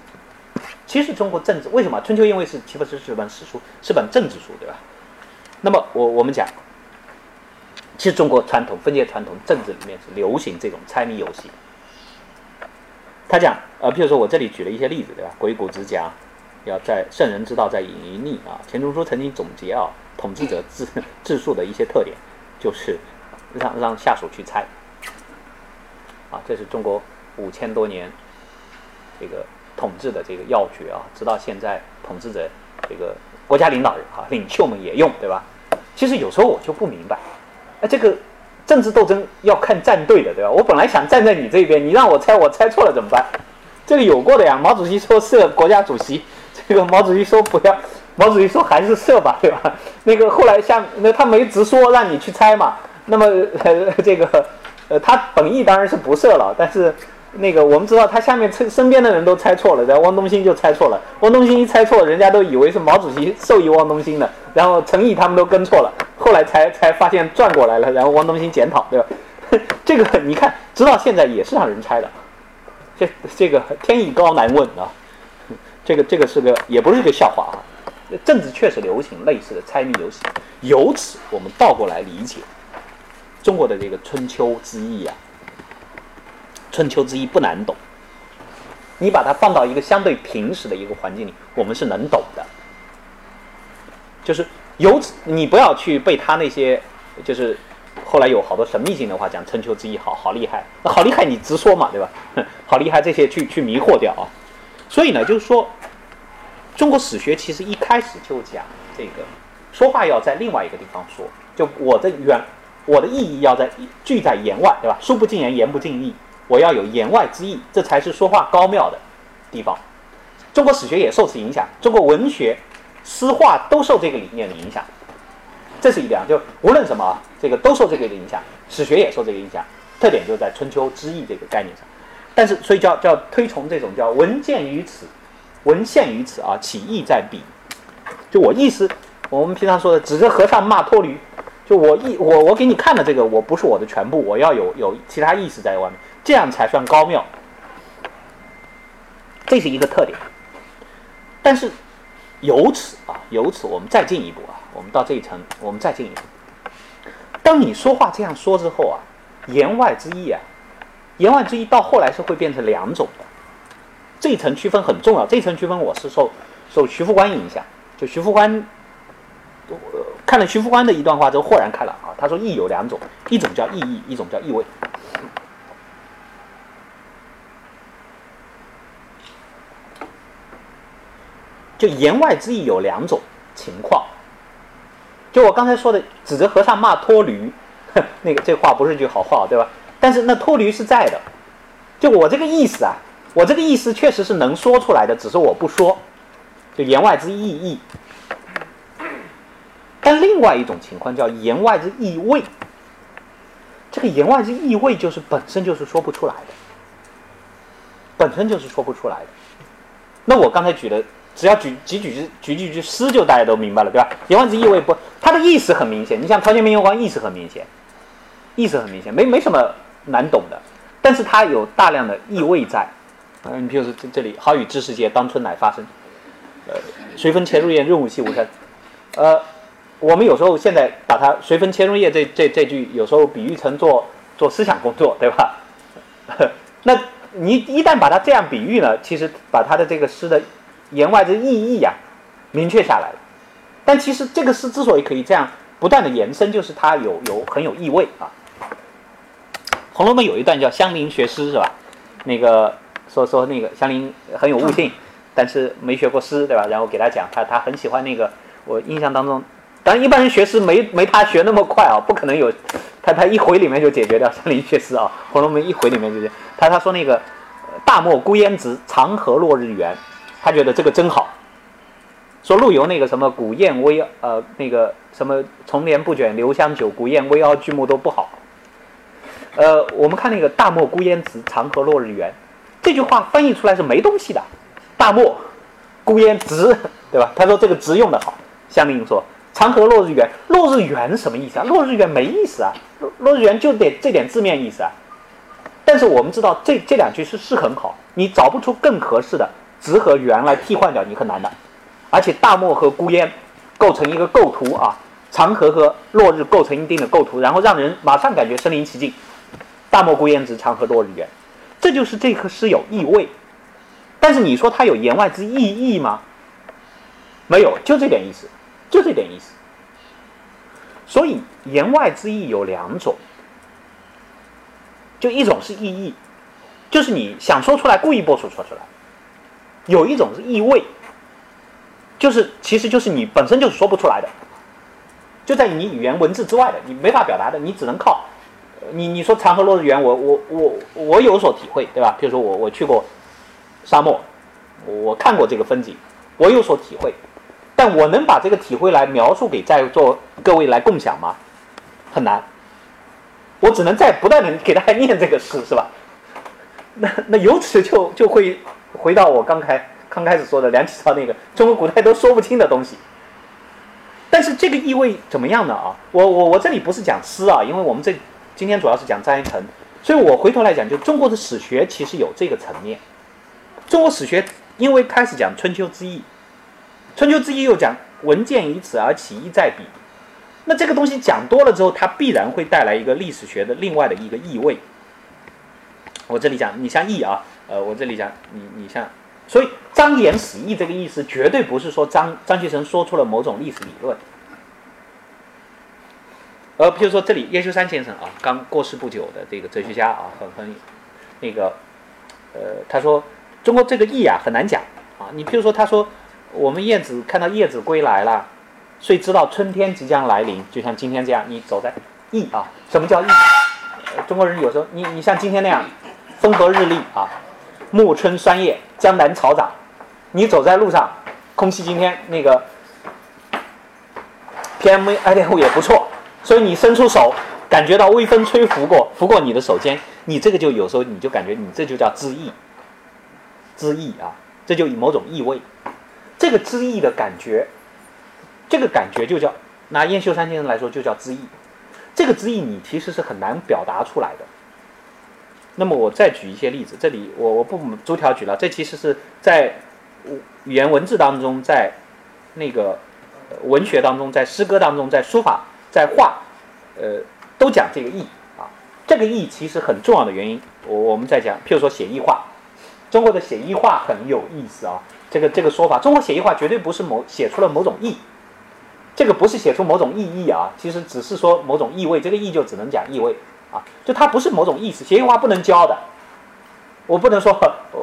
Speaker 2: 其实中国政治为什么《春秋》因为是岂不是是本史书，是本政治书，对吧？那么我我们讲，其实中国传统封建传统政治里面是流行这种猜谜游戏。他讲，呃，譬如说我这里举了一些例子，对吧？鬼谷子讲，要在圣人之道在隐于匿啊。钱钟书曾经总结啊，统治者治治术的一些特点，就是让让下属去猜。啊，这是中国五千多年这个。统治的这个要诀啊，直到现在，统治者这个国家领导人啊，领袖们也用，对吧？其实有时候我就不明白，哎，这个政治斗争要看站队的，对吧？我本来想站在你这边，你让我猜，我猜错了怎么办？这个有过的呀。毛主席说是国家主席，这个毛主席说不要，毛主席说还是设吧，对吧？那个后来像那他没直说让你去猜嘛，那么呃这个呃他本意当然是不设了，但是。那个我们知道，他下面身身边的人都猜错了，然后汪东兴就猜错了。汪东兴一猜错，人家都以为是毛主席授意汪东兴的，然后陈毅他们都跟错了，后来才才发现转过来了，然后汪东兴检讨，对吧？这个你看，直到现在也是让人猜的，这这个天意高难问啊，这个这个是个也不是一个笑话啊，政治确实流行类似的猜谜游戏，由此我们倒过来理解中国的这个春秋之意啊。春秋之意不难懂，你把它放到一个相对平时的一个环境里，我们是能懂的。就是由此，你不要去被他那些，就是后来有好多神秘性的话讲春秋之意好好厉害，那好厉害你直说嘛，对吧？好厉害这些去去迷惑掉啊。所以呢，就是说，中国史学其实一开始就讲这个说话要在另外一个地方说，就我的原我的意义要在句在言外，对吧？书不尽言，言不尽意。我要有言外之意，这才是说话高妙的地方。中国史学也受此影响，中国文学、诗画都受这个理念的影响。这是一点，就无论什么，这个都受这个影响。史学也受这个影响，特点就在春秋之意这个概念上。但是，所以叫叫推崇这种叫文见于此，文献于此啊，起义在彼。就我意思，我们平常说的指着和尚骂脱驴，就我意我我给你看的这个，我不是我的全部，我要有有其他意思在外面。这样才算高妙，这是一个特点。但是由此啊，由此我们再进一步啊，我们到这一层，我们再进一步。当你说话这样说之后啊，言外之意啊，言外之意到后来是会变成两种的。这一层区分很重要，这一层区分我是受受徐副官影响，就徐复观看了徐副官的一段话之后豁然开朗啊，他说意有两种，一种叫意义，一种叫意味。就言外之意有两种情况，就我刚才说的，指着和尚骂脱驴，那个这话不是句好话，对吧？但是那脱驴是在的，就我这个意思啊，我这个意思确实是能说出来的，只是我不说，就言外之意义。但另外一种情况叫言外之意味，这个言外之意味就是本身就是说不出来的，本身就是说不出来的。那我刚才举的。只要举几句举几句诗，就大家都明白了，对吧？言外之意味不，它的意思很明显。你像《陶渊明游光》，意思很明显，意思很明显，没没什么难懂的。但是它有大量的意味在。嗯，你比如说这这里“好雨知时节，当春乃发生”。呃，“随风潜入夜，润物细无声”。呃，我们有时候现在把它“随风潜入夜”这这这句，有时候比喻成做做思想工作，对吧？那你一旦把它这样比喻了，其实把它的这个诗的。言外之意义呀明确下来了。但其实这个诗之所以可以这样不断的延伸，就是它有有很有意味啊。《红楼梦》有一段叫香菱学诗是吧？那个说说那个香菱很有悟性，但是没学过诗对吧？然后给他讲，他他很喜欢那个，我印象当中，当然一般人学诗没没他学那么快啊，不可能有，他他一回里面就解决掉香菱学诗啊，《红楼梦》一回里面就他他说那个大漠孤烟直，长河落日圆，他觉得这个真好。说陆游那个什么古砚微呃那个什么重帘不卷留香久，古砚微凹巨木都不好。呃，我们看那个大漠孤烟直，长河落日圆，这句话翻译出来是没东西的。大漠孤烟直，对吧？他说这个直用的好。香菱说长河落日圆，落日圆什么意思啊？落日圆没意思啊，落落日圆就得这点字面意思啊。但是我们知道这这两句是是很好，你找不出更合适的直和圆来替换掉，你很难的。而且大漠和孤烟构成一个构图啊，长河和落日构成一定的构图，然后让人马上感觉身临其境。大漠孤烟直，长河落日圆，这就是这颗诗有意味。但是你说它有言外之意义吗？没有，就这点意思，就这点意思。所以言外之意有两种，就一种是意义，就是你想说出来故意不说说出来；有一种是意味。就是，其实就是你本身就是说不出来的，就在你语言文字之外的，你没法表达的，你只能靠，你你说长河落日圆，我我我我有所体会，对吧？比如说我我去过沙漠，我看过这个风景，我有所体会，但我能把这个体会来描述给在座各位来共享吗？很难，我只能在不断的给大家 念这个诗，是吧？那那由此就就会回到我刚才。刚开始说的梁启超那个中国古代都说不清的东西，但是这个意味怎么样呢？啊，我我我这里不是讲诗啊，因为我们这今天主要是讲张一成，所以我回头来讲，就中国的史学其实有这个层面。中国史学因为开始讲春秋之义，春秋之义又讲文见以此而起义在彼，那这个东西讲多了之后，它必然会带来一个历史学的另外的一个意味。我这里讲，你像义啊，呃，我这里讲你你像。所以张言史义这个意思，绝对不是说张张学成说出了某种历史理论。呃，比如说这里叶修山先生啊，刚过世不久的这个哲学家啊，很很那个，呃，他说中国这个义啊很难讲啊。你比如说他说我们叶子看到叶子归来了，所以知道春天即将来临，就像今天这样，你走在义啊，什么叫义？中国人有时候你你像今天那样风和日丽啊。暮春酸叶，江南草长。你走在路上，空气今天那个 PM 二点五也不错，所以你伸出手，感觉到微风吹拂过，拂过你的手间，你这个就有时候你就感觉你这就叫知意，知意啊，这就某种意味。这个知意的感觉，这个感觉就叫拿燕秀山先生来说就叫知意。这个知意你其实是很难表达出来的。那么我再举一些例子，这里我我不逐条举了，这其实是在语言文字当中，在那个文学当中，在诗歌当中，在书法，在画，呃，都讲这个意啊。这个意其实很重要的原因，我我们在讲，譬如说写意画，中国的写意画很有意思啊。这个这个说法，中国写意画绝对不是某写出了某种意，这个不是写出某种意义啊，其实只是说某种意味，这个意就只能讲意味。啊，就它不是某种意思，写意画不能教的。我不能说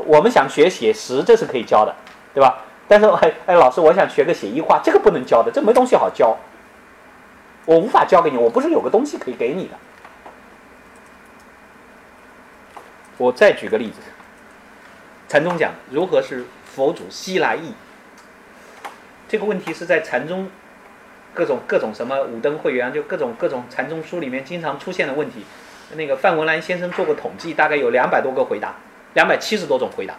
Speaker 2: 我们想学写实，这是可以教的，对吧？但是哎哎，老师，我想学个写意画，这个不能教的，这没东西好教。我无法教给你，我不是有个东西可以给你的。我再举个例子，禅宗讲如何是佛祖西来意，这个问题是在禅宗。各种各种什么五灯会员，就各种各种禅宗书里面经常出现的问题。那个范文澜先生做过统计，大概有两百多个回答，两百七十多种回答。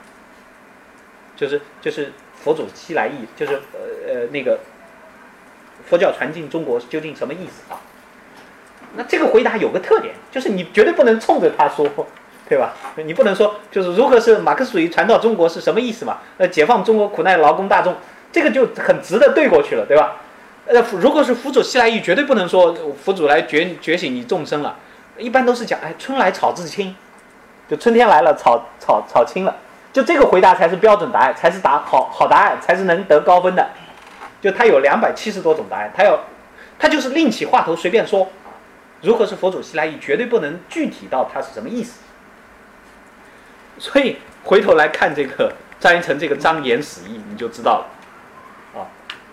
Speaker 2: 就是就是佛祖西来意，就是呃呃那个佛教传进中国究竟什么意思啊？那这个回答有个特点，就是你绝对不能冲着他说，对吧？你不能说就是如何是马克思主义传到中国是什么意思嘛？呃，解放中国苦难劳工大众，这个就很直的对过去了，对吧？呃，如果是佛祖西来意，绝对不能说佛祖来觉觉醒你众生了。一般都是讲，哎，春来草自青，就春天来了，草草草青了。就这个回答才是标准答案，才是答好好答案，才是能得高分的。就他有两百七十多种答案，他要他就是另起话头随便说，如何是佛祖西来意，绝对不能具体到它是什么意思。所以回头来看这个张一成这个张言死意，你就知道了，啊，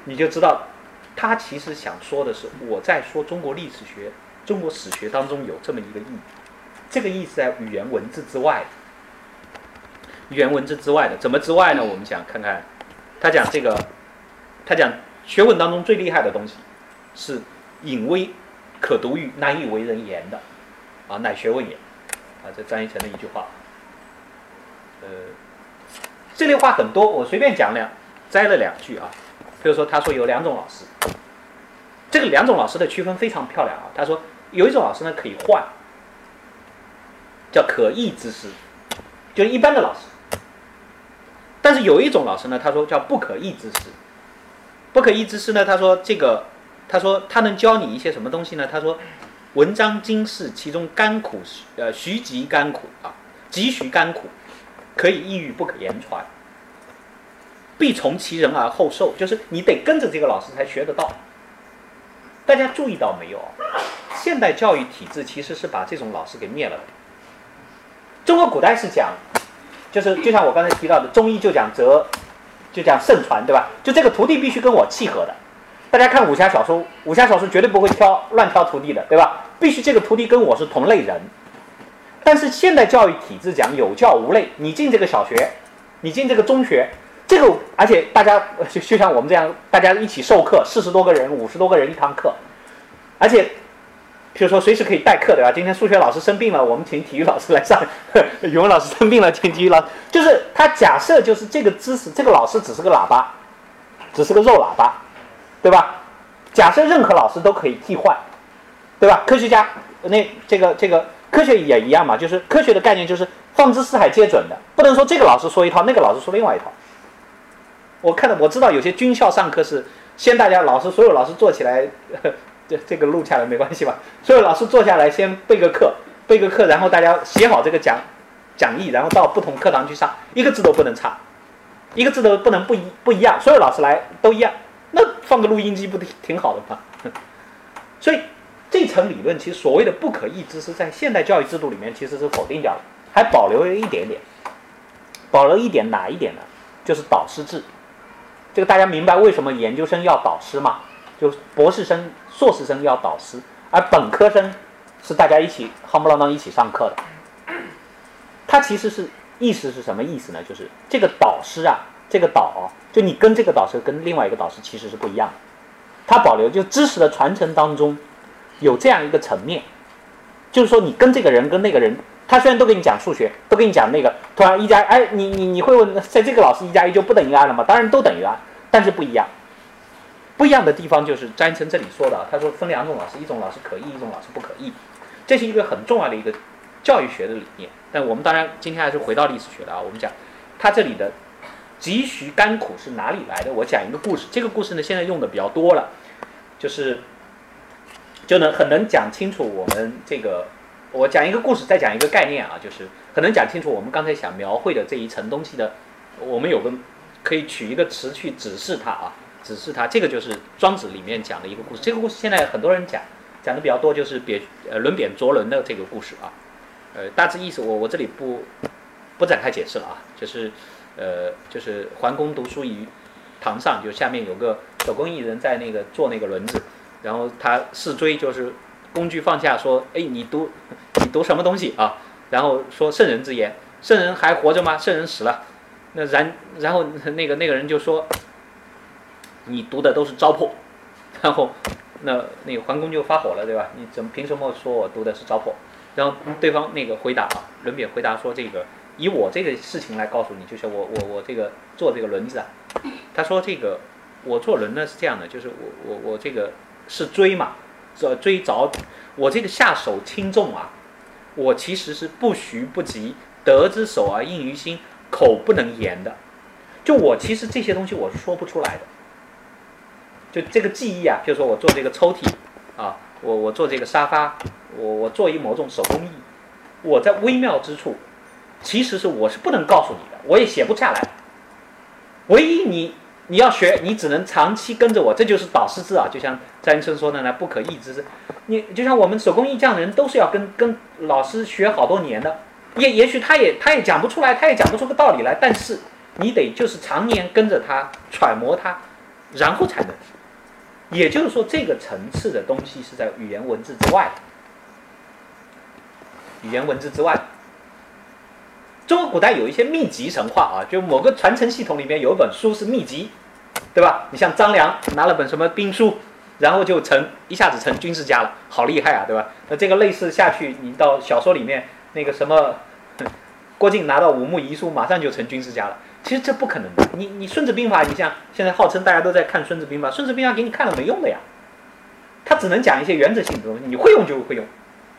Speaker 2: 你就知道他其实想说的是我在说中国历史学、中国史学当中有这么一个意义，这个意思在语言文字之外的，语言文字之外的，怎么之外呢？我们想看看他讲这个，他讲学问当中最厉害的东西是隐微可读于难以为人言的，啊，乃学问也，啊，这张一成的一句话。呃，这类话很多，我随便讲两，摘了两句啊。比如说，他说有两种老师，这个两种老师的区分非常漂亮啊。他说有一种老师呢可以换，叫可易之师，就是一般的老师。但是有一种老师呢，他说叫不可易之师。不可议之师呢，他说这个，他说他能教你一些什么东西呢？他说文章经世，其中甘苦，呃，徐极甘苦啊，极徐甘苦。可以抑郁，不可言传。必从其人而后受，就是你得跟着这个老师才学得到。大家注意到没有？现代教育体制其实是把这种老师给灭了的。中国古代是讲，就是就像我刚才提到的，中医就讲哲，就讲盛传，对吧？就这个徒弟必须跟我契合的。大家看武侠小说，武侠小说绝对不会挑乱挑徒弟的，对吧？必须这个徒弟跟我是同类人。但是现代教育体制讲有教无类，你进这个小学，你进这个中学，这个而且大家就就像我们这样，大家一起授课，四十多个人，五十多个人一堂课，而且，比如说随时可以代课，对吧？今天数学老师生病了，我们请体育老师来上；语文老师生病了，请体育老师。就是他假设就是这个知识，这个老师只是个喇叭，只是个肉喇叭，对吧？假设任何老师都可以替换，对吧？科学家那这个这个。科学也一样嘛，就是科学的概念就是放之四海皆准的，不能说这个老师说一套，那个老师说另外一套。我看到我知道有些军校上课是先大家老师所有老师坐起来，这这个录下来没关系吧？所有老师坐下来先备个课，备个课，然后大家写好这个讲讲义，然后到不同课堂去上，一个字都不能差，一个字都不能不一不一样，所有老师来都一样，那放个录音机不挺挺好的吗？所以。这层理论其实所谓的不可议制是，在现代教育制度里面其实是否定掉了，还保留了一点点，保留一点哪一点呢？就是导师制。这个大家明白为什么研究生要导师吗？就博士生、硕士生要导师，而本科生是大家一起夯不啷当一起上课的。他其实是意思是什么意思呢？就是这个导师啊，这个导，就你跟这个导师跟另外一个导师其实是不一样的。他保留就知识的传承当中。有这样一个层面，就是说你跟这个人跟那个人，他虽然都给你讲数学，都给你讲那个，突然一加，哎，你你你会问，在这个老师一加一就不等于二了吗？当然都等于二，但是不一样。不一样的地方就是詹成这里说的，他说分两种老师，一种老师可议，一种老师不可议，这是一个很重要的一个教育学的理念。但我们当然今天还是回到历史学的啊，我们讲他这里的急需甘苦是哪里来的？我讲一个故事，这个故事呢现在用的比较多了，就是。就能很能讲清楚我们这个，我讲一个故事，再讲一个概念啊，就是很能讲清楚我们刚才想描绘的这一层东西的。我们有个可以取一个词去指示它啊，指示他。这个就是庄子里面讲的一个故事。这个故事现在很多人讲，讲的比较多，就是贬呃轮贬卓伦的这个故事啊。呃，大致意思我我这里不不展开解释了啊，就是呃就是桓公读书于堂上，就下面有个手工艺人在那个做那个轮子。然后他试追，就是工具放下，说：“哎，你读，你读什么东西啊？”然后说：“圣人之言，圣人还活着吗？圣人死了。”那然然后那个那个人就说：“你读的都是糟粕。”然后那那个桓公就发火了，对吧？你怎么凭什么说我读的是糟粕？然后对方那个回答啊，轮扁回答说：“这个以我这个事情来告诉你，就是我我我这个做这个轮子啊。”他说：“这个我做轮呢是这样的，就是我我我这个。”是追嘛？这追着我这个下手轻重啊，我其实是不徐不急，得之手而应于心，口不能言的。就我其实这些东西我是说不出来的。就这个技艺啊，就说我做这个抽屉啊，我我做这个沙发，我我做一某种手工艺，我在微妙之处，其实是我是不能告诉你的，我也写不下来。唯一你你要学，你只能长期跟着我，这就是导师制啊。就像张云春说的呢，不可抑制。你就像我们手工艺匠人，都是要跟跟老师学好多年的。也也许他也他也讲不出来，他也讲不出个道理来，但是你得就是常年跟着他揣摩他，然后才能。也就是说，这个层次的东西是在语言文字之外。语言文字之外，中国古代有一些秘籍神话啊，就某个传承系统里面有一本书是秘籍，对吧？你像张良拿了本什么兵书，然后就成一下子成军事家了，好厉害啊，对吧？那这个类似下去，你到小说里面那个什么，郭靖拿到五木遗书，马上就成军事家了。其实这不可能的。你你《孙子兵法》，你像现在号称大家都在看《孙子兵法》，《孙子兵法》给你看了没用的呀，他只能讲一些原则性的东西，你会用就会用，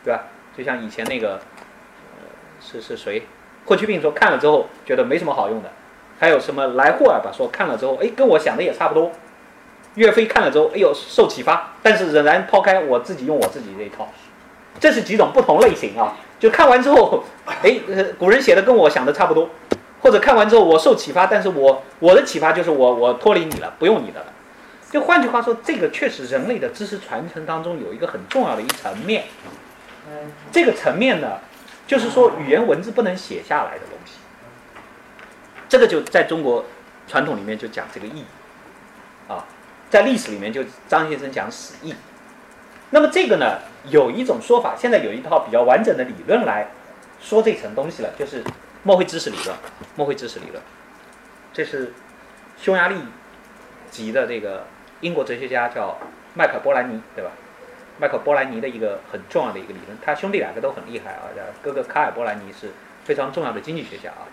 Speaker 2: 对吧？就像以前那个，呃，是是谁？霍去病说看了之后觉得没什么好用的，还有什么来霍尔吧说看了之后，哎，跟我想的也差不多。岳飞看了之后，哎呦受启发，但是仍然抛开我自己用我自己这一套。这是几种不同类型啊。就看完之后，哎，古人写的跟我想的差不多，或者看完之后我受启发，但是我我的启发就是我我脱离你了，不用你的了。就换句话说，这个确实人类的知识传承当中有一个很重要的一层面。这个层面呢，就是说语言文字不能写下来的东西，这个就在中国传统里面就讲这个意义，啊，在历史里面就张先生讲史意。那么这个呢，有一种说法，现在有一套比较完整的理论来说这层东西了，就是墨绘知识理论。墨绘知识理论，这是匈牙利籍的这个英国哲学家叫麦克波兰尼，对吧？麦克波兰尼的一个很重要的一个理论，他兄弟两个都很厉害啊。哥哥卡尔波兰尼是非常重要的经济学家啊。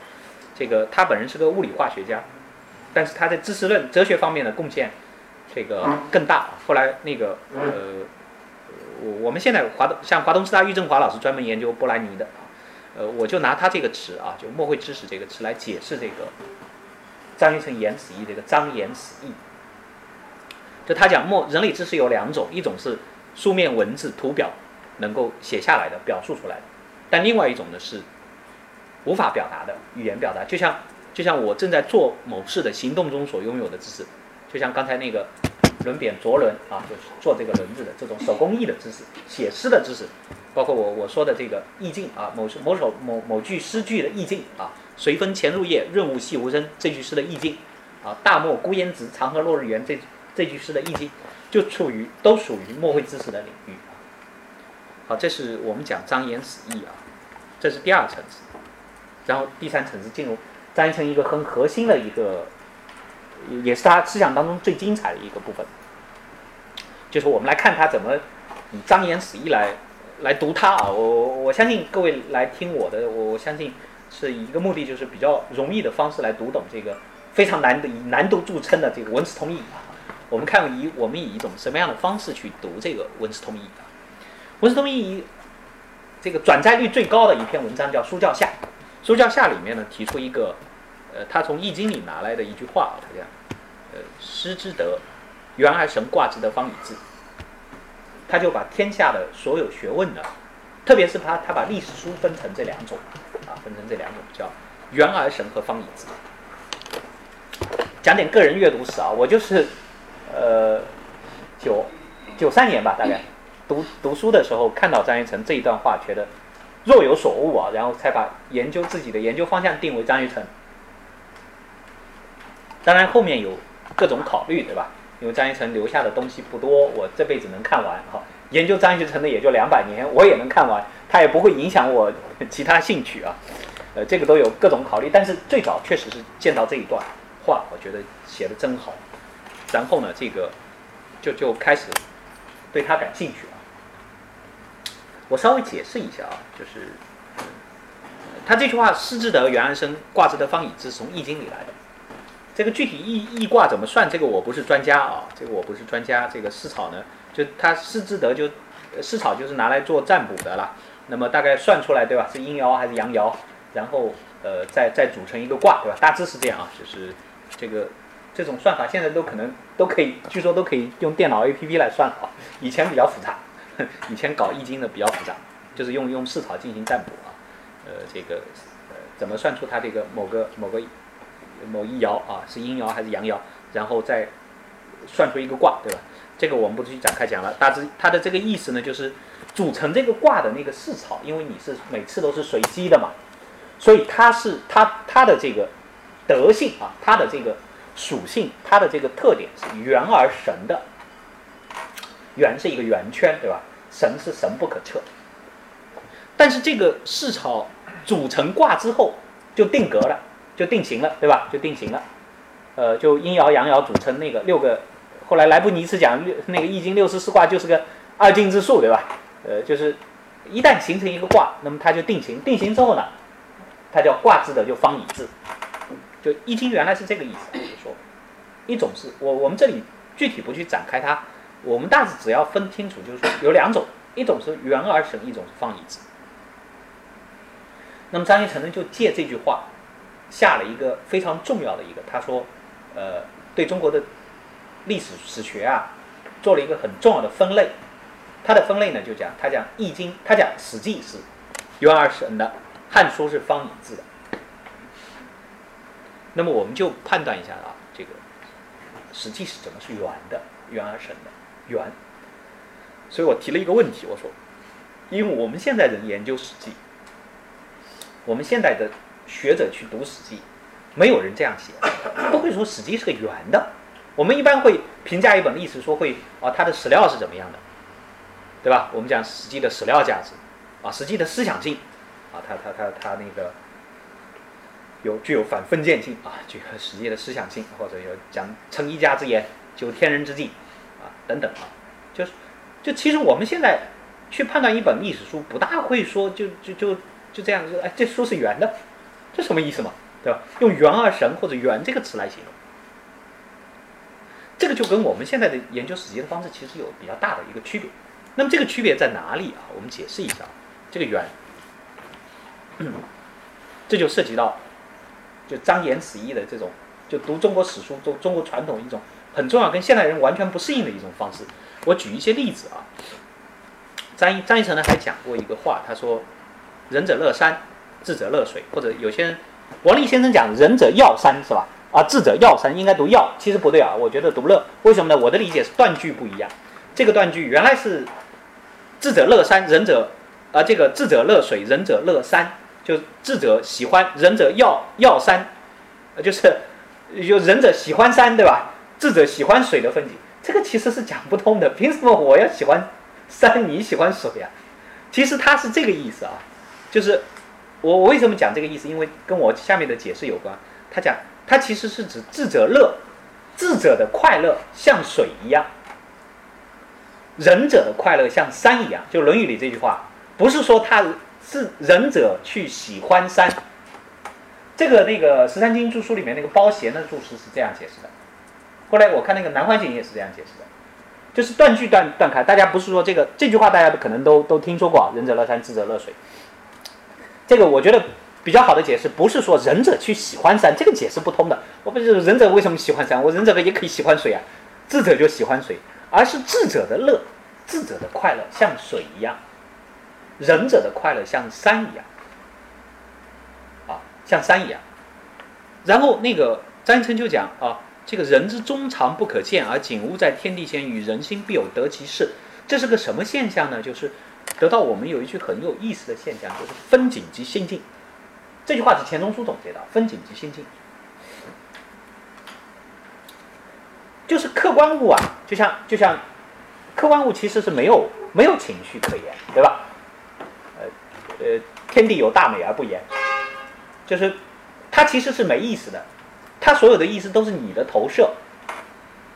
Speaker 2: 这个他本人是个物理化学家，但是他在知识论、哲学方面的贡献这个更大。后来那个呃，我我们现在华东像华东师大郁振华老师专门研究波兰尼的，呃，我就拿他这个词啊，就墨绘知识这个词来解释这个张一成言史义这个张言史义。就他讲墨人类知识有两种，一种是。书面文字、图表能够写下来的、表述出来的，但另外一种呢是无法表达的语言表达，就像就像我正在做某事的行动中所拥有的知识，就像刚才那个轮扁着轮啊，就是做这个轮子的这种手工艺的知识、写诗的知识，包括我我说的这个意境啊，某某首某某句诗句的意境啊，随风潜入夜，润物细无声这句诗的意境啊，大漠孤烟直，长河落日圆这这句诗的意境。就处于都属于墨绘知识的领域。好，这是我们讲张言史意啊，这是第二层次。然后第三层次进入张成一个很核心的一个，也是他思想当中最精彩的一个部分，就是我们来看他怎么以张言史意来来读它啊。我我相信各位来听我的，我我相信是以一个目的，就是比较容易的方式来读懂这个非常难的以难读著称的这个文字通义啊。我们看以我们以一种什么样的方式去读这个文字通义啊？文字通义这个转载率最高的一篇文章叫《书教下》，《书教下》里面呢提出一个，呃，他从《易经》里拿来的一句话，他讲，呃，师之德，元而神卦之德方以治。他就把天下的所有学问呢，特别是他他把历史书分成这两种啊，分成这两种叫元而神和方以治。讲点个人阅读史啊，我就是。呃，九九三年吧，大概读读书的时候看到张一成这一段话，觉得若有所悟啊，然后才把研究自己的研究方向定为张一成。当然后面有各种考虑，对吧？因为张一成留下的东西不多，我这辈子能看完哈。研究张一成的也就两百年，我也能看完，他也不会影响我 其他兴趣啊。呃，这个都有各种考虑，但是最早确实是见到这一段话，我觉得写的真好。然后呢，这个就就开始对他感兴趣了。我稍微解释一下啊，就是他这句话“师之德，元安生；卦之德，方以知”，从《易经》里来的。这个具体易易卦怎么算，这个我不是专家啊，这个我不是专家。这个师草呢，就他师之德就师草就是拿来做占卜的了。那么大概算出来对吧？是阴爻还是阳爻？然后呃，再再组成一个卦对吧？大致是这样啊，就是这个。这种算法现在都可能都可以，据说都可以用电脑 APP 来算了啊。以前比较复杂，以前搞易经的比较复杂，就是用用市草进行占卜啊。呃，这个呃，怎么算出它这个某个某个某一爻啊是阴爻还是阳爻，然后再算出一个卦，对吧？这个我们不去展开讲了。大致它的这个意思呢，就是组成这个卦的那个四草，因为你是每次都是随机的嘛，所以它是它它的这个德性啊，它的这个属性，它的这个特点是圆而神的。圆是一个圆圈，对吧？神是神不可测。但是这个蓍草组成卦之后就定格了，就定型了，对吧？就定型了。呃，就阴爻阳爻组成那个六个，后来莱布尼茨讲六那个易经六十四卦就是个二进制数，对吧？呃，就是一旦形成一个卦，那么它就定型，定型之后呢，它叫卦字的就方以字。就易经原来是这个意思，就是说，一种是我我们这里具体不去展开它，我们大致只要分清楚，就是说有两种，一种是圆而神，一种是方以字。那么张一成呢，就借这句话，下了一个非常重要的一个，他说，呃，对中国的历史史学啊，做了一个很重要的分类。他的分类呢，就讲他讲《易经》，他讲《史记》是圆而神的，《汉书》是方以字的。那么我们就判断一下啊，这个《史记》是怎么是圆的，圆而神的圆。所以我提了一个问题，我说，因为我们现在人研究《史记》。我们现在的学者去读《史记》，没有人这样写，不会说《史记》是个圆的。我们一般会评价一本历史，说会啊，它的史料是怎么样的，对吧？我们讲《史记》的史料价值，啊，《史记》的思想性，啊，它它它它那个有具有反封建性啊，这个《史记》的思想性，或者有讲成一家之言，就天人之际，啊，等等啊，就是就其实我们现在去判断一本历史书，不大会说就就就。就这样说，哎，这书是圆的，这什么意思嘛？对吧？用“圆而神”或者“圆”这个词来形容，这个就跟我们现在的研究史记的方式其实有比较大的一个区别。那么这个区别在哪里啊？我们解释一下，这个“圆 ”，这就涉及到就张言此意的这种，就读中国史书、中中国传统一种很重要、跟现代人完全不适应的一种方式。我举一些例子啊，张一张一成呢还讲过一个话，他说。仁者乐山，智者乐水，或者有些人，王立先生讲仁者要山是吧？啊，智者要山应该读要，其实不对啊，我觉得读乐。为什么呢？我的理解是断句不一样。这个断句原来是智者乐山，仁者啊，这个智者乐水，仁者乐山，就智者喜欢，仁者要要山，就是有仁者喜欢山对吧？智者喜欢水的风景，这个其实是讲不通的。凭什么我要喜欢山，你喜欢水呀？其实它是这个意思啊。就是我我为什么讲这个意思？因为跟我下面的解释有关。他讲，他其实是指智者乐，智者的快乐像水一样，仁者的快乐像山一样。就《论语》里这句话，不是说他是仁者去喜欢山。这个那个《十三经注疏》里面那个包贤的注释是这样解释的。后来我看那个南怀瑾也是这样解释的，就是断句断断开。大家不是说这个这句话，大家可能都都听说过，仁者乐山，智者乐水。这个我觉得比较好的解释，不是说仁者去喜欢山，这个解释不通的。我不是仁者为什么喜欢山？我仁者也可以喜欢水啊，智者就喜欢水，而是智者的乐，智者的快乐像水一样，仁者的快乐像山一样，啊，像山一样。然后那个张琛就讲啊，这个人之中长不可见，而景物在天地间，与人心必有得其事。这是个什么现象呢？就是。得到我们有一句很有意思的现象，就是风景即心境。这句话是钱钟书总结的，风景即心境，就是客观物啊，就像就像客观物其实是没有没有情绪可言，对吧？呃呃，天地有大美而不言，就是它其实是没意思的，它所有的意思都是你的投射。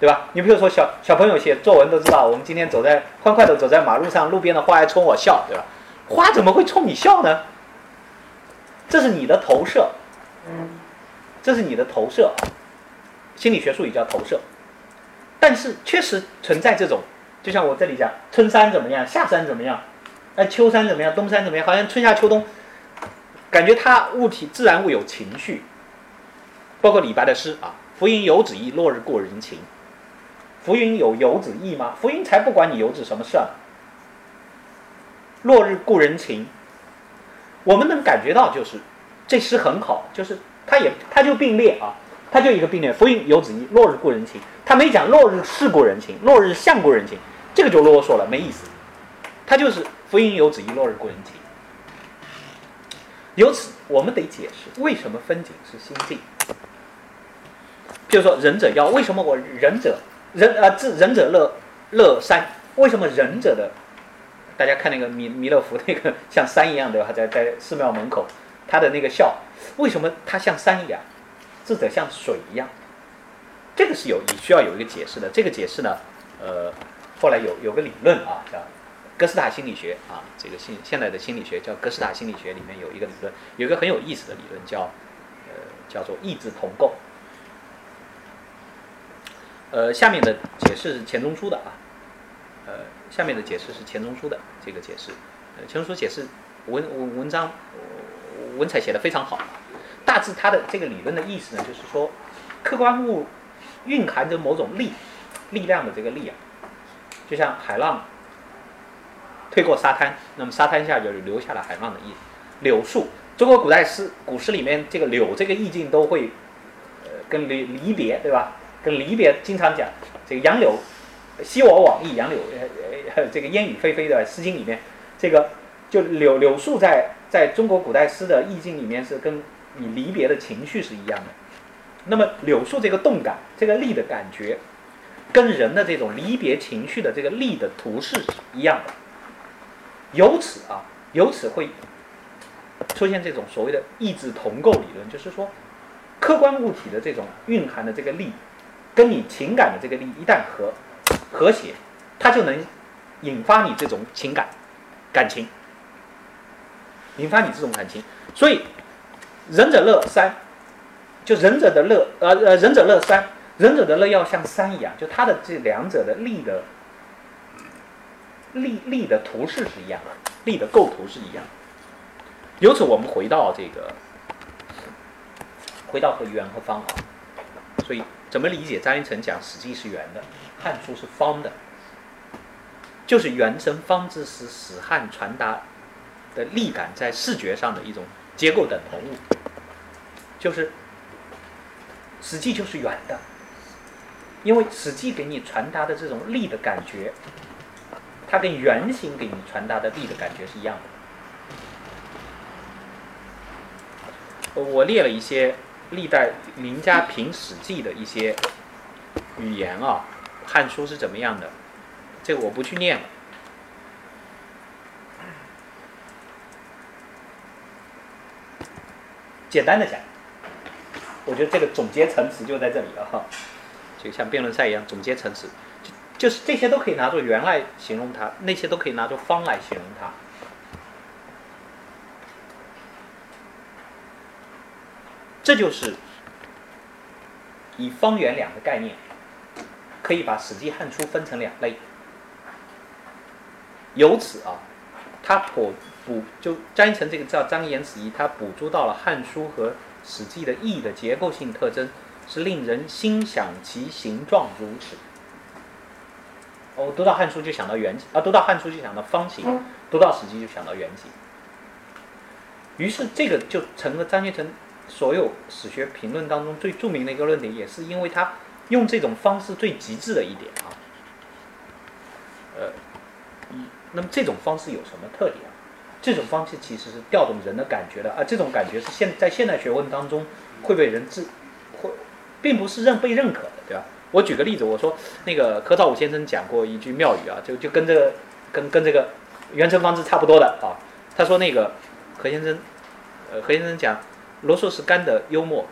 Speaker 2: 对吧？你比如说小小朋友写作文都知道，我们今天走在欢快的走在马路上，路边的花还冲我笑，对吧？花怎么会冲你笑呢？这是你的投射，这是你的投射，心理学术语叫投射。但是确实存在这种，就像我这里讲，春山怎么样，夏山怎么样，那，秋山怎么样，冬山怎么样？好像春夏秋冬，感觉它物体自然物有情绪，包括李白的诗啊，“浮云游子意，落日故人情。”浮云有游子意吗？浮云才不管你游子什么事儿。落日故人情，我们能感觉到就是这诗很好，就是它也它就并列啊，它就一个并列。浮云游子意，落日故人情。他没讲落日是故人情，落日像故人情，这个就啰嗦了，没意思。它就是浮云游子意，落日故人情。由此，我们得解释为什么风景是心境。比如说仁者要，为什么我仁者仁啊？智仁者乐乐山，为什么仁者的？大家看那个弥弥勒佛那个像山一样的，在在寺庙门口，他的那个笑，为什么他像山一样？智者像水一样？这个是有你需要有一个解释的。这个解释呢，呃，后来有有个理论啊，叫哥斯达心理学啊，这个现现在的心理学叫哥斯达心理学，里面有一个理论，有一个很有意思的理论叫呃叫做意志同构。呃，下面的解释是钱钟书的啊，呃。下面的解释是钱钟书的这个解释，呃，钱钟书解释文文文章文采写的非常好，大致他的这个理论的意思呢，就是说，客观物蕴含着某种力力量的这个力啊，就像海浪推过沙滩，那么沙滩下就留下了海浪的意柳树，中国古代诗古诗里面这个柳这个意境都会呃跟离离别对吧？跟离别经常讲这个杨柳。昔我往矣，杨柳，呃，这个烟雨霏霏的《诗经》里面，这个就柳柳树在在中国古代诗的意境里面是跟你离别的情绪是一样的。那么柳树这个动感，这个力的感觉，跟人的这种离别情绪的这个力的图示是一样的。由此啊，由此会出现这种所谓的意志同构理论，就是说，客观物体的这种蕴含的这个力，跟你情感的这个力一旦和。和谐，它就能引发你这种情感、感情，引发你这种感情。所以，仁者乐山，就仁者的乐，呃呃，仁者乐山，仁者的乐要像山一样，就它的这两者的力的力力的图式是一样的，力的构图是一样的。由此，我们回到这个，回到和圆和方啊。所以，怎么理解张一成讲《史记》是圆的？汉书是方的，就是原神方之时，史汉传达的力感在视觉上的一种结构等同物，就是《史记》就是圆的，因为《史记》给你传达的这种力的感觉，它跟圆形给你传达的力的感觉是一样的。我列了一些历代名家评《史记》的一些语言啊。《汉书》是怎么样的？这个我不去念了。简单的讲，我觉得这个总结陈词就在这里了哈，就像辩论赛一样，总结陈词，就就是这些都可以拿作圆来形容它，那些都可以拿作方来形容它。这就是以方圆两个概念。可以把《史记》《汉书》分成两类，由此啊，他捕捕就张一成这个叫张延子仪，他捕捉到了《汉书》和《史记》的义的结构性特征，是令人心想其形状如此。哦，读到《汉书》就想到圆形，啊，读到《汉书》就想到方形，读到《史记》就想到圆形。于是这个就成了张学成所有史学评论当中最著名的一个论点，也是因为他。用这种方式最极致的一点啊，呃，那么这种方式有什么特点啊？这种方式其实是调动人的感觉的啊，这种感觉是现在现代学问当中会被人知，会并不是认被认可的，对吧？我举个例子，我说那个柯兆武先生讲过一句妙语啊，就就跟这个跟跟这个袁成方式差不多的啊。他说那个何先生，呃，何先生讲罗素是干的幽默，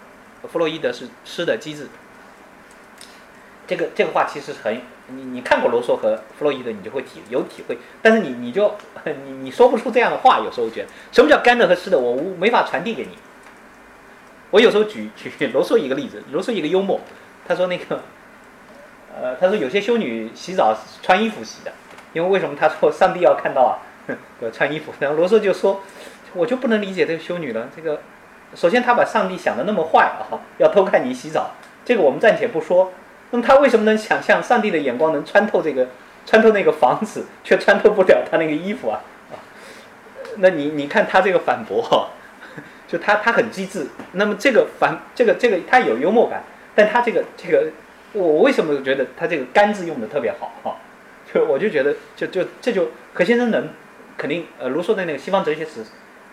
Speaker 2: 弗洛伊德是湿的机智。这个这个话其实很，你你看过罗素和弗洛伊德，你就会体有体会。但是你你就你你说不出这样的话，有时候觉得什么叫干的和湿的，我无没法传递给你。我有时候举 举罗素一个例子，罗素一个幽默，他说那个，呃，他说有些修女洗澡穿衣服洗的，因为为什么？他说上帝要看到啊，要 穿衣服。然后罗素就说，我就不能理解这个修女了。这个首先他把上帝想的那么坏啊，要偷看你洗澡，这个我们暂且不说。那么他为什么能想象上帝的眼光能穿透这个，穿透那个房子，却穿透不了他那个衣服啊？那你你看他这个反驳，就他他很机智。那么这个反这个这个他有幽默感，但他这个这个我为什么觉得他这个“干”字用的特别好哈？就我就觉得就就这就何先生能肯定呃卢梭的那个西方哲学史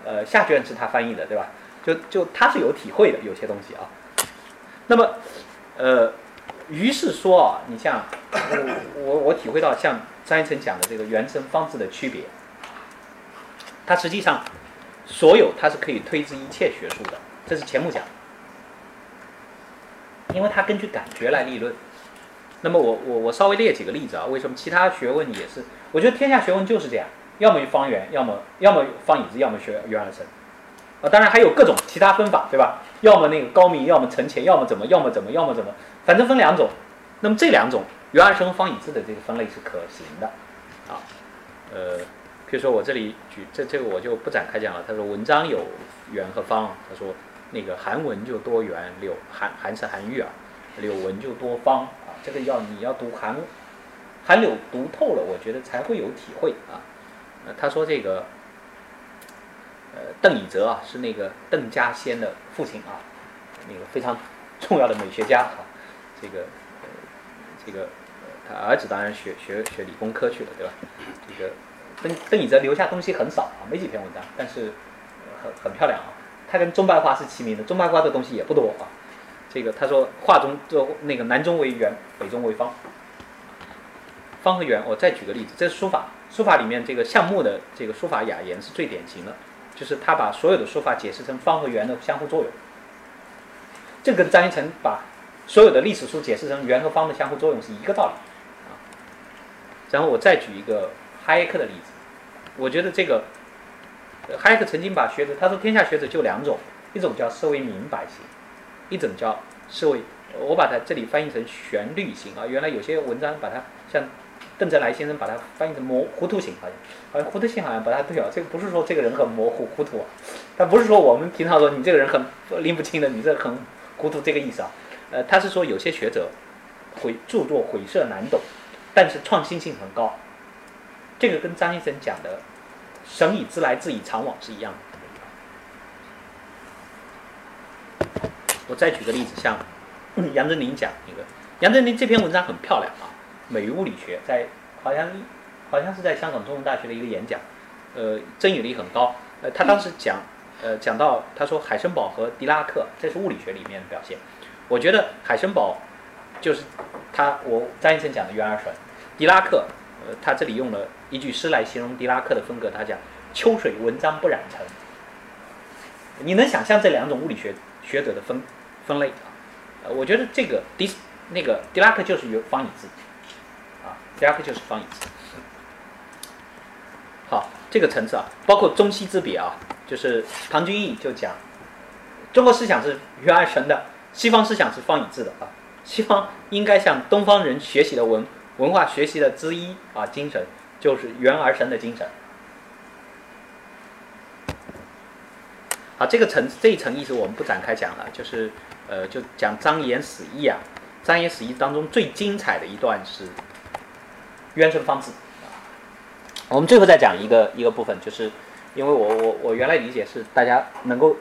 Speaker 2: 呃下卷是他翻译的对吧？就就他是有体会的有些东西啊。那么呃于是说啊，你像我我我体会到像张一成讲的这个原生方字的区别，它实际上。所有它是可以推之一切学术的，这是钱穆讲，因为它根据感觉来立论。那么我我我稍微列几个例子啊，为什么其他学问也是？我觉得天下学问就是这样，要么方圆，要么要么方椅子，要么学圆而生。啊，当然还有各种其他分法，对吧？要么那个高明，要么沉潜，要么怎么，要么怎么，要么怎么，反正分两种。那么这两种圆而生、方以字的这个分类是可行的，啊，呃。比如说我这里举这这个我就不展开讲了。他说文章有圆和方，他说那个韩文就多圆，柳韩韩是韩愈啊，柳文就多方啊。这个要你要读韩韩柳读透了，我觉得才会有体会啊。呃，他说这个呃邓以哲啊是那个邓稼先的父亲啊，那个非常重要的美学家啊。这个这个他儿子当然学学学理工科去了，对吧？这个。邓邓以哲留下东西很少啊，没几篇文章，但是很很漂亮啊。他跟中白花是齐名的，中白花的东西也不多啊。这个他说画中就那个南中为圆，北中为方。方和圆，我再举个例子，这是书法，书法里面这个项目的这个书法雅言是最典型的，就是他把所有的说法解释成方和圆的相互作用。这跟张一成把所有的历史书解释成圆和方的相互作用是一个道理啊。然后我再举一个哈耶克的例子。我觉得这个，哈耶克曾经把学者，他说天下学者就两种，一种叫思维明白型，一种叫思维，我把它这里翻译成旋律型啊。原来有些文章把它像邓泽来先生把它翻译成模糊涂型，好像好像糊涂型好像不太对啊。这个不是说这个人很模糊糊涂啊，他不是说我们平常说你这个人很拎不清的，你这很糊涂这个意思啊。呃，他是说有些学者会著作晦涩难懂，但是创新性很高。这个跟张医生讲的“神以知来，自以常往”是一样的。我再举个例子，像杨振宁讲那个，杨振宁这篇文章很漂亮啊，《美于物理学》在好像好像是在香港中文大学的一个演讲，呃，争议力很高。呃，他当时讲，呃，讲到他说海森堡和狄拉克，这是物理学里面的表现。我觉得海森堡就是他，我张医生讲的圆而神，狄拉克。呃，他这里用了一句诗来形容狄拉克的风格，他讲“秋水文章不染尘”。你能想象这两种物理学学者的分分类啊？呃，我觉得这个狄那个狄拉克就是有方以字，第二个就是方以字。好，这个层次啊，包括中西之别啊，就是唐君毅就讲，中国思想是圆而神的，西方思想是方以字的啊，西方应该向东方人学习的文。文化学习的之一啊，精神就是圆而生的精神。好，这个层这一层意思我们不展开讲了，就是呃，就讲张炎死义啊。张炎死义当中最精彩的一段是渊生方字啊。我们最后再讲一个一个部分，就是因为我我我原来理解是大家能够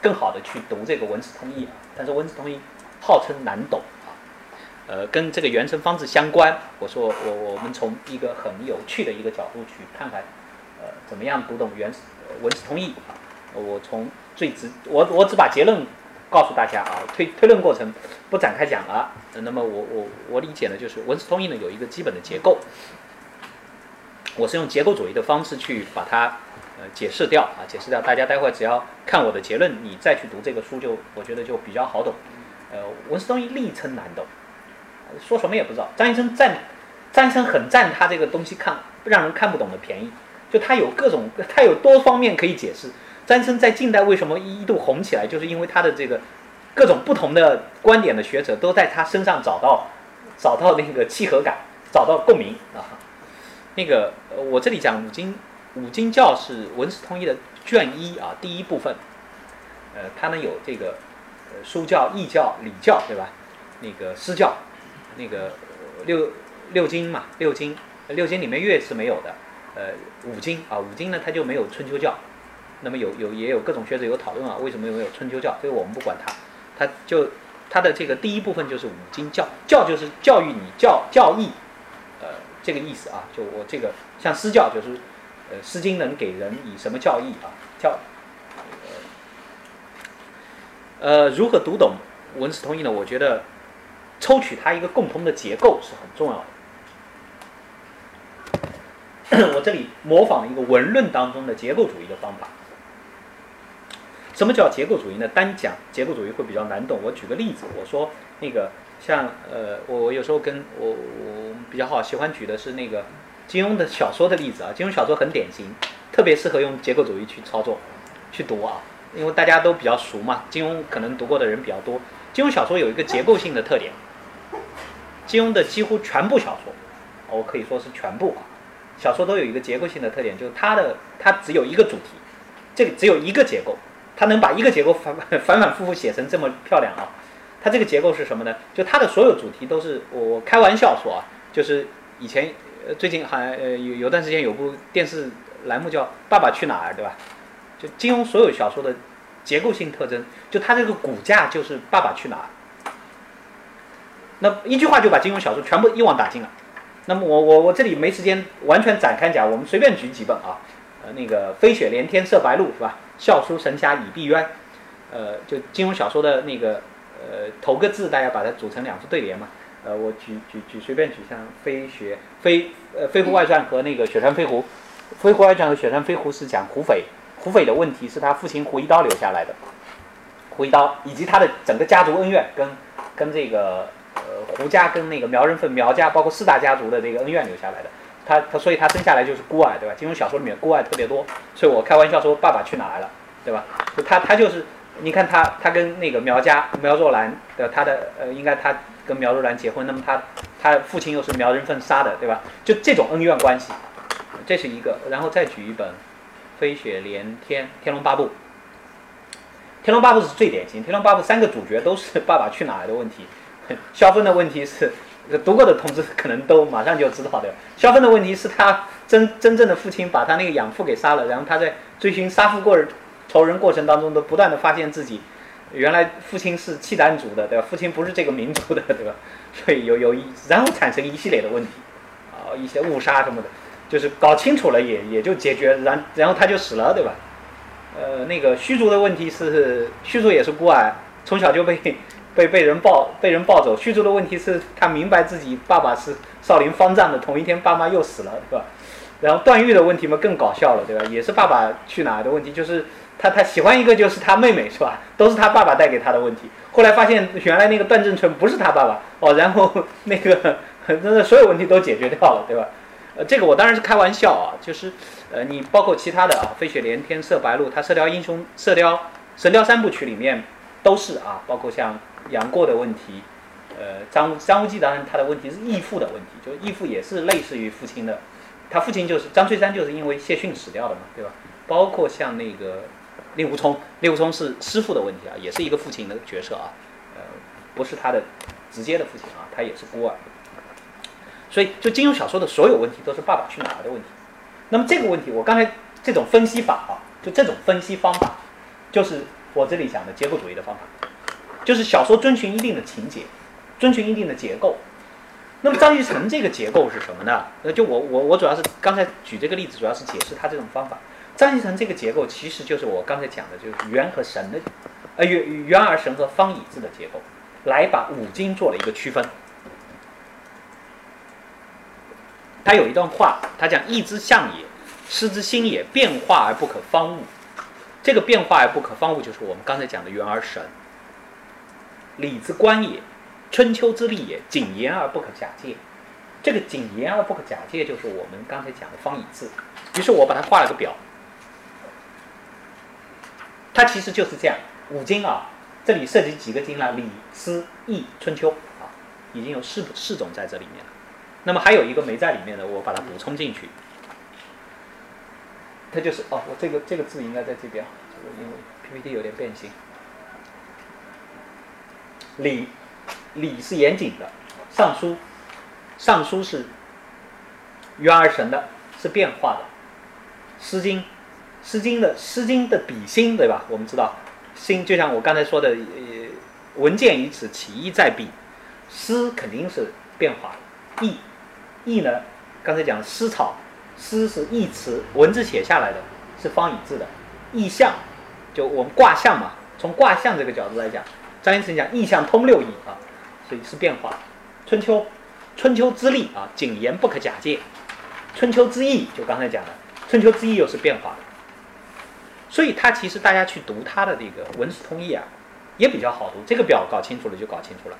Speaker 2: 更好的去读这个文史通义啊，但是文史通义号称难懂啊。呃，跟这个原生方字相关。我说我我们从一个很有趣的一个角度去看看，呃，怎么样读懂原始文史通义啊？我从最直，我我只把结论告诉大家啊，推推论过程不展开讲了。那么我我我理解呢，就是文史通义呢有一个基本的结构，我是用结构主义的方式去把它呃解释掉啊，解释掉。大家待会只要看我的结论，你再去读这个书，就我觉得就比较好懂。呃，文史通义力称难懂。说什么也不知道。张医生占，张医生很占他这个东西看让人看不懂的便宜，就他有各种，他有多方面可以解释。张医生在近代为什么一度红起来，就是因为他的这个各种不同的观点的学者都在他身上找到找到那个契合感，找到共鸣啊。那个我这里讲五经五经教是文史通义的卷一啊，第一部分，呃，他呢有这个呃书教、义教、礼教，对吧？那个诗教。那个六六经嘛，六经六经里面乐是没有的，呃，五经啊，五经呢它就没有春秋教，那么有有也有各种学者有讨论啊，为什么没有春秋教？这个我们不管它，它就它的这个第一部分就是五经教，教就是教育你教教义，呃，这个意思啊。就我这个像私教就是，呃，《诗经》能给人以什么教义啊？教，呃，如何读懂文史通义呢？我觉得抽取它一个共同的结构是很重要的。我这里模仿一个文论当中的结构主义的方法。什么叫结构主义呢？单讲结构主义会比较难懂。我举个例子，我说那个像呃，我我有时候跟我我比较好喜欢举的是那个金庸的小说的例子啊。金庸小说很典型，特别适合用结构主义去操作去读啊，因为大家都比较熟嘛。金庸可能读过的人比较多。金庸小说有一个结构性的特点，金庸的几乎全部小说，我可以说是全部啊。小说都有一个结构性的特点，就是它的它只有一个主题，这个只有一个结构，它能把一个结构反反反复复写成这么漂亮啊！它这个结构是什么呢？就它的所有主题都是我开玩笑说啊，就是以前最近还呃有有段时间有部电视栏目叫《爸爸去哪儿》，对吧？就金庸所有小说的结构性特征，就它这个骨架就是《爸爸去哪儿》，那一句话就把金庸小说全部一网打尽了。那么我我我这里没时间完全展开讲，我们随便举几本啊，呃，那个飞雪连天射白鹿是吧？笑书神侠倚碧鸳，呃，就金庸小说的那个呃头个字，大家把它组成两副对联嘛。呃，我举举举随便举像飞雪飞呃飞狐外传和那个雪山飞狐，飞狐外传和雪山飞狐是讲胡斐，胡斐的问题是他父亲胡一刀留下来的，胡一刀以及他的整个家族恩怨跟跟这个。呃，胡家跟那个苗人凤苗家，包括四大家族的这个恩怨留下来的，他他，所以他生下来就是孤儿，对吧？金庸小说里面孤儿特别多，所以我开玩笑说爸爸去哪儿了，对吧？就他他就是，你看他他跟那个苗家苗若兰的他的呃，应该他跟苗若兰结婚，那么他他父亲又是苗人凤杀的，对吧？就这种恩怨关系，这是一个。然后再举一本《飞雪连天》《天龙八部》，《天龙八部》是最典型，《天龙八部》三个主角都是爸爸去哪儿的问题。萧峰的问题是，读过的同志可能都马上就知道的。萧峰的问题是他真真正的父亲把他那个养父给杀了，然后他在追寻杀父过仇人过程当中，都不断的发现自己原来父亲是契丹族的，对吧？父亲不是这个民族的，对吧？所以有有一然后产生一系列的问题，啊，一些误杀什么的，就是搞清楚了也也就解决，然然后他就死了，对吧？呃，那个虚竹的问题是虚竹也是孤儿，从小就被。被被人抱被人抱走，虚竹的问题是他明白自己爸爸是少林方丈的，同一天爸妈又死了，对吧？然后段誉的问题嘛更搞笑了，对吧？也是爸爸去哪儿的问题，就是他他喜欢一个就是他妹妹，是吧？都是他爸爸带给他的问题。后来发现原来那个段正淳不是他爸爸哦，然后 那个真的所有问题都解决掉了，对吧？呃，这个我当然是开玩笑啊，就是呃你包括其他的啊，飞雪连天射白鹿，他射雕英雄射雕神雕三部曲里面都是啊，包括像。杨过的问题，呃，张张无忌当然他的问题是义父的问题，就义父也是类似于父亲的，他父亲就是张翠山，就是因为谢逊死掉的嘛，对吧？包括像那个令狐冲，令狐冲是师傅的问题啊，也是一个父亲的角色啊，呃，不是他的直接的父亲啊，他也是孤儿。所以，就金庸小说的所有问题都是爸爸去哪儿的问题。那么这个问题，我刚才这种分析法啊，就这种分析方法，就是我这里讲的结构主义的方法。就是小说遵循一定的情节，遵循一定的结构。那么张玉成这个结构是什么呢？呃，就我我我主要是刚才举这个例子，主要是解释他这种方法。张玉成这个结构其实就是我刚才讲的，就是圆和神的，呃圆圆而神和方以字的结构，来把五经做了一个区分。他有一段话，他讲义之象也，师之心也，变化而不可方物。这个变化而不可方物，就是我们刚才讲的圆而神。礼之官也，春秋之利也，谨言而不可假借。这个谨言而不可假借，就是我们刚才讲的方以字。于是我把它画了个表，它其实就是这样。五经啊，这里涉及几个经了？礼、诗、易、春秋啊，已经有四四种在这里面了。那么还有一个没在里面的，我把它补充进去。它就是哦，我这个这个字应该在这边，这个因为 PPT 有点变形。礼，礼是严谨的，《尚书》，《尚书》是元而神的，是变化的，《诗经》诗经》的《诗经》的笔心，对吧？我们知道，心就像我刚才说的，呃，文见于此，起义在笔。诗肯定是变化的，意，意呢？刚才讲诗草，诗是意词，文字写下来的是方以字的。意象，就我们卦象嘛，从卦象这个角度来讲，张先生讲意象通六艺啊，所以是变化。春秋，春秋之利啊，谨言不可假借。春秋之意，就刚才讲的，春秋之意又是变化。所以它其实大家去读它的这个《文史通义》啊，也比较好读。这个表搞清楚了就搞清楚了。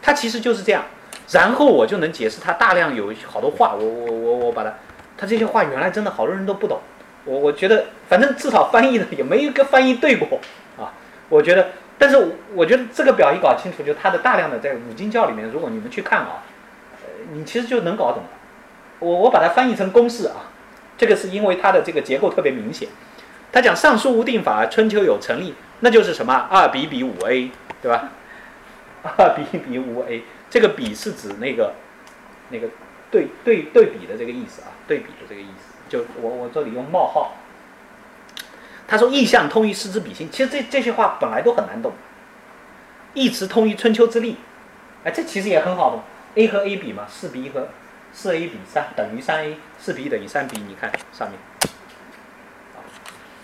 Speaker 2: 它其实就是这样，然后我就能解释它大量有好多话。我我我我把它，它这些话原来真的好多人都不懂。我我觉得反正至少翻译的也没一个翻译对过啊。我觉得，但是我觉得这个表一搞清楚，就它的大量的在五经教里面，如果你们去看啊，呃，你其实就能搞懂了。我我把它翻译成公式啊，这个是因为它的这个结构特别明显。他讲尚书无定法，春秋有成立，那就是什么二比比五 a，对吧？二比比五 a，这个比是指那个那个对对对比的这个意思啊，对比的这个意思。就我我这里用冒号。他说意象通于诗之比心，其实这这些话本来都很难懂。意词通于春秋之力，哎，这其实也很好懂。a 和 a 比嘛，四比一和四 a 比三等于三 a，四比一等于三 b，你看上面。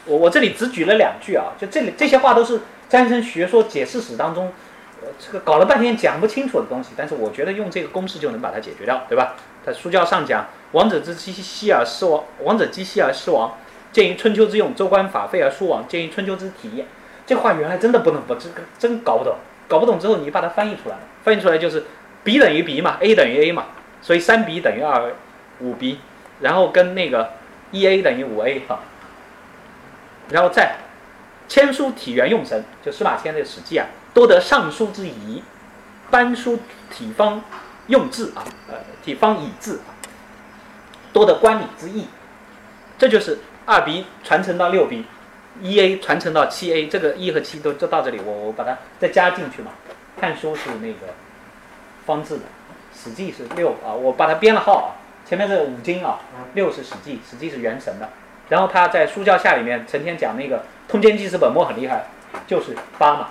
Speaker 2: 我我这里只举了两句啊，就这里这些话都是詹生学说解释史当中，呃，这个搞了半天讲不清楚的东西，但是我觉得用这个公式就能把它解决掉，对吧？在书教上讲，王者之希希尔失王，王者积希而失王，鉴于春秋之用，周官法废而书亡，鉴于春秋之体验。这话原来真的不能不这个真搞不懂，搞不懂之后你把它翻译出来了，翻译出来就是比等于 b 嘛，a 等于 a 嘛，所以三 b 等于二五 b，然后跟那个一 a 等于五 a 哈。然后再签书体元用神，就司马迁的《史记》啊，多得尚书之仪，班书体方用字啊，呃，体方以字啊，多得观礼之意。这就是二 B 传承到六 B，一 A 传承到七 A，这个一和七都就到这里，我我把它再加进去嘛。看书是那个方字的，《史记》是六啊，我把它编了号啊，前面是五经啊，六是《史记》，《史记》是元神的。然后他在书教下里面成天讲那个通鉴记事本末很厉害，就是八嘛。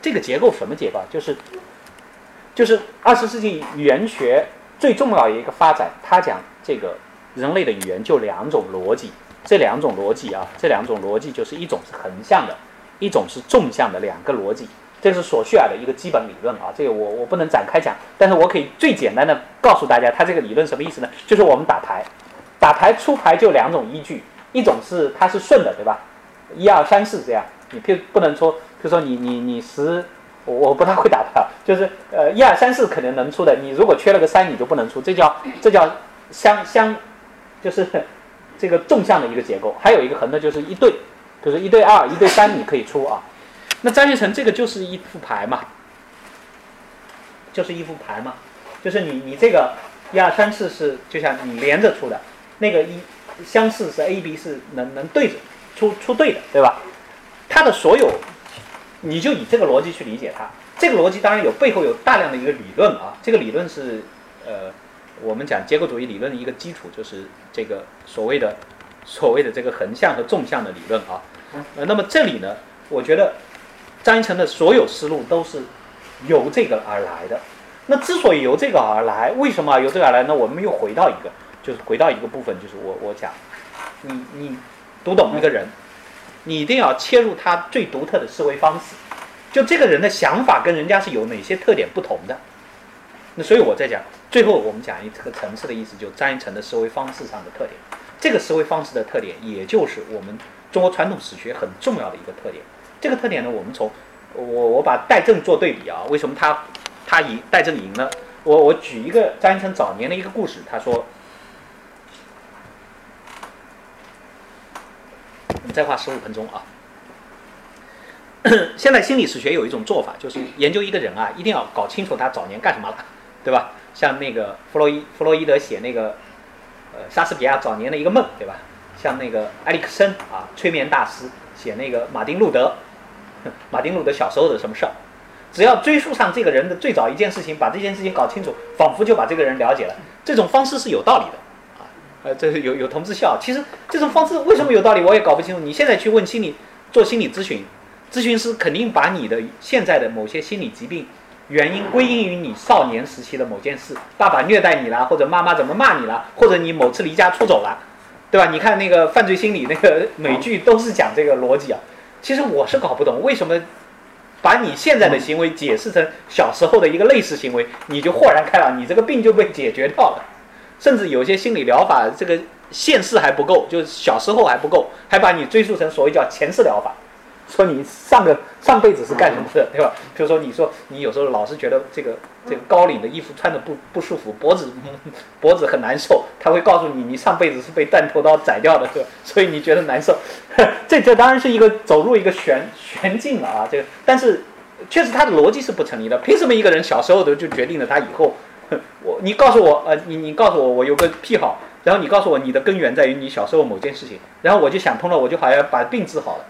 Speaker 2: 这个结构什么结构？就是就是二十世纪语言学最重要的一个发展。他讲这个人类的语言就两种逻辑，这两种逻辑啊，这两种逻辑就是一种是横向的，一种是纵向的两个逻辑。这是索绪尔的一个基本理论啊，这个我我不能展开讲，但是我可以最简单的告诉大家，他这个理论什么意思呢？就是我们打牌。打牌出牌就两种依据，一种是它是顺的，对吧？一二三四这样，你譬不能说，比如说你你你十，我我不太会打牌，就是呃一二三四可能能出的，你如果缺了个三，你就不能出，这叫这叫相相，就是这个纵向的一个结构。还有一个横的，就是一对，就是一对二，一对三你可以出啊。那张学成这个就是一副牌嘛，就是一副牌嘛，就是你你这个一二三四是就像你连着出的。那个一相似是 A B 是能能对着出出对的，对吧？它的所有，你就以这个逻辑去理解它。这个逻辑当然有背后有大量的一个理论啊。这个理论是呃，我们讲结构主义理论的一个基础，就是这个所谓的所谓的这个横向和纵向的理论啊。呃，那么这里呢，我觉得张一成的所有思路都是由这个而来的。那之所以由这个而来，为什么由这个而来？呢我们又回到一个。就是回到一个部分，就是我我讲，你你读懂一个人，你一定要切入他最独特的思维方式，就这个人的想法跟人家是有哪些特点不同的。所以我在讲，最后我们讲一这个层次的意思，就张一成的思维方式上的特点。这个思维方式的特点，也就是我们中国传统史学很重要的一个特点。这个特点呢，我们从我我把戴震做对比啊，为什么他他赢戴震赢了？我我举一个张一成早年的一个故事，他说。我们再花十五分钟啊！现在心理史学有一种做法，就是研究一个人啊，一定要搞清楚他早年干什么了，对吧？像那个弗洛伊弗洛伊德写那个呃莎士比亚早年的一个梦，对吧？像那个埃里克森啊，催眠大师写那个马丁路德，马丁路德小时候的什么事儿，只要追溯上这个人的最早一件事情，把这件事情搞清楚，仿佛就把这个人了解了。这种方式是有道理的啊，呃，这是有有同志笑。其实这种方式为什么有道理，我也搞不清楚。你现在去问心理做心理咨询，咨询师肯定把你的现在的某些心理疾病原因归因于你少年时期的某件事，爸爸虐待你啦，或者妈妈怎么骂你啦，或者你某次离家出走了，对吧？你看那个犯罪心理那个美剧都是讲这个逻辑啊。其实我是搞不懂为什么。把你现在的行为解释成小时候的一个类似行为，你就豁然开朗，你这个病就被解决掉了。甚至有些心理疗法，这个现世还不够，就是小时候还不够，还把你追溯成所谓叫前世疗法。说你上个上辈子是干什么的，对吧？比如说你说你有时候老是觉得这个这个高领的衣服穿着不不舒服，脖子脖子很难受，他会告诉你你上辈子是被断头刀宰掉的，对吧所以你觉得难受。这这当然是一个走入一个玄玄境了啊！这个但是确实他的逻辑是不成立的。凭什么一个人小时候的就决定了他以后？我你告诉我呃你你告诉我我有个癖好，然后你告诉我你的根源在于你小时候某件事情，然后我就想通了，我就好像把病治好了。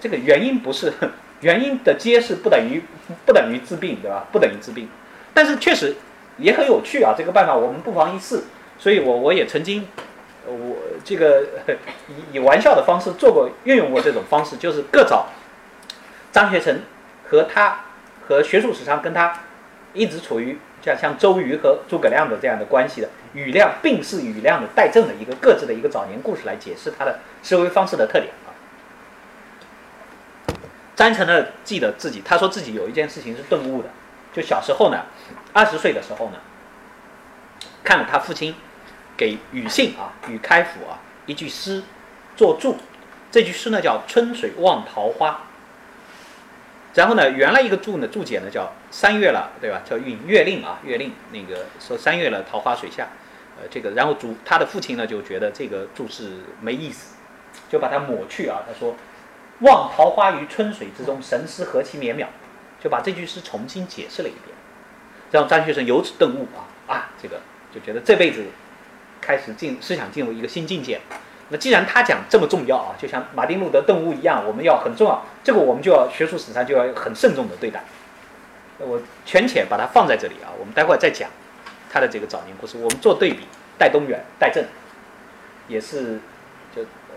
Speaker 2: 这个原因不是 原因的揭示不等于不等于治病，对吧？不等于治病，但是确实也很有趣啊。这个办法我们不妨一试。所以我我也曾经我这个以 以玩笑的方式做过运用过这种方式，就是各找张学成和他和学术史上跟他一直处于像像周瑜和诸葛亮的这样的关系的雨亮，并是庾亮的代证的一个各自的一个早年故事来解释他的思维方式的特点。张成呢记得自己，他说自己有一件事情是顿悟的，就小时候呢，二十岁的时候呢，看了他父亲给庾信啊庾开府啊一句诗作注，这句诗呢叫“春水望桃花”，然后呢原来一个注呢注解呢叫“三月了”，对吧？叫韵月令啊月令那个说三月了桃花水下，呃这个然后主他的父亲呢就觉得这个注释没意思，就把它抹去啊，他说。望桃花于春水之中，神思何其绵渺，就把这句诗重新解释了一遍，让张学成由此顿悟啊啊，这个就觉得这辈子开始进思想进入一个新境界。那既然他讲这么重要啊，就像马丁路德顿悟一样，我们要很重要，这个我们就要学术史上就要很慎重的对待。我权且把它放在这里啊，我们待会儿再讲他的这个早年故事。我们做对比，戴东原、戴震，也是。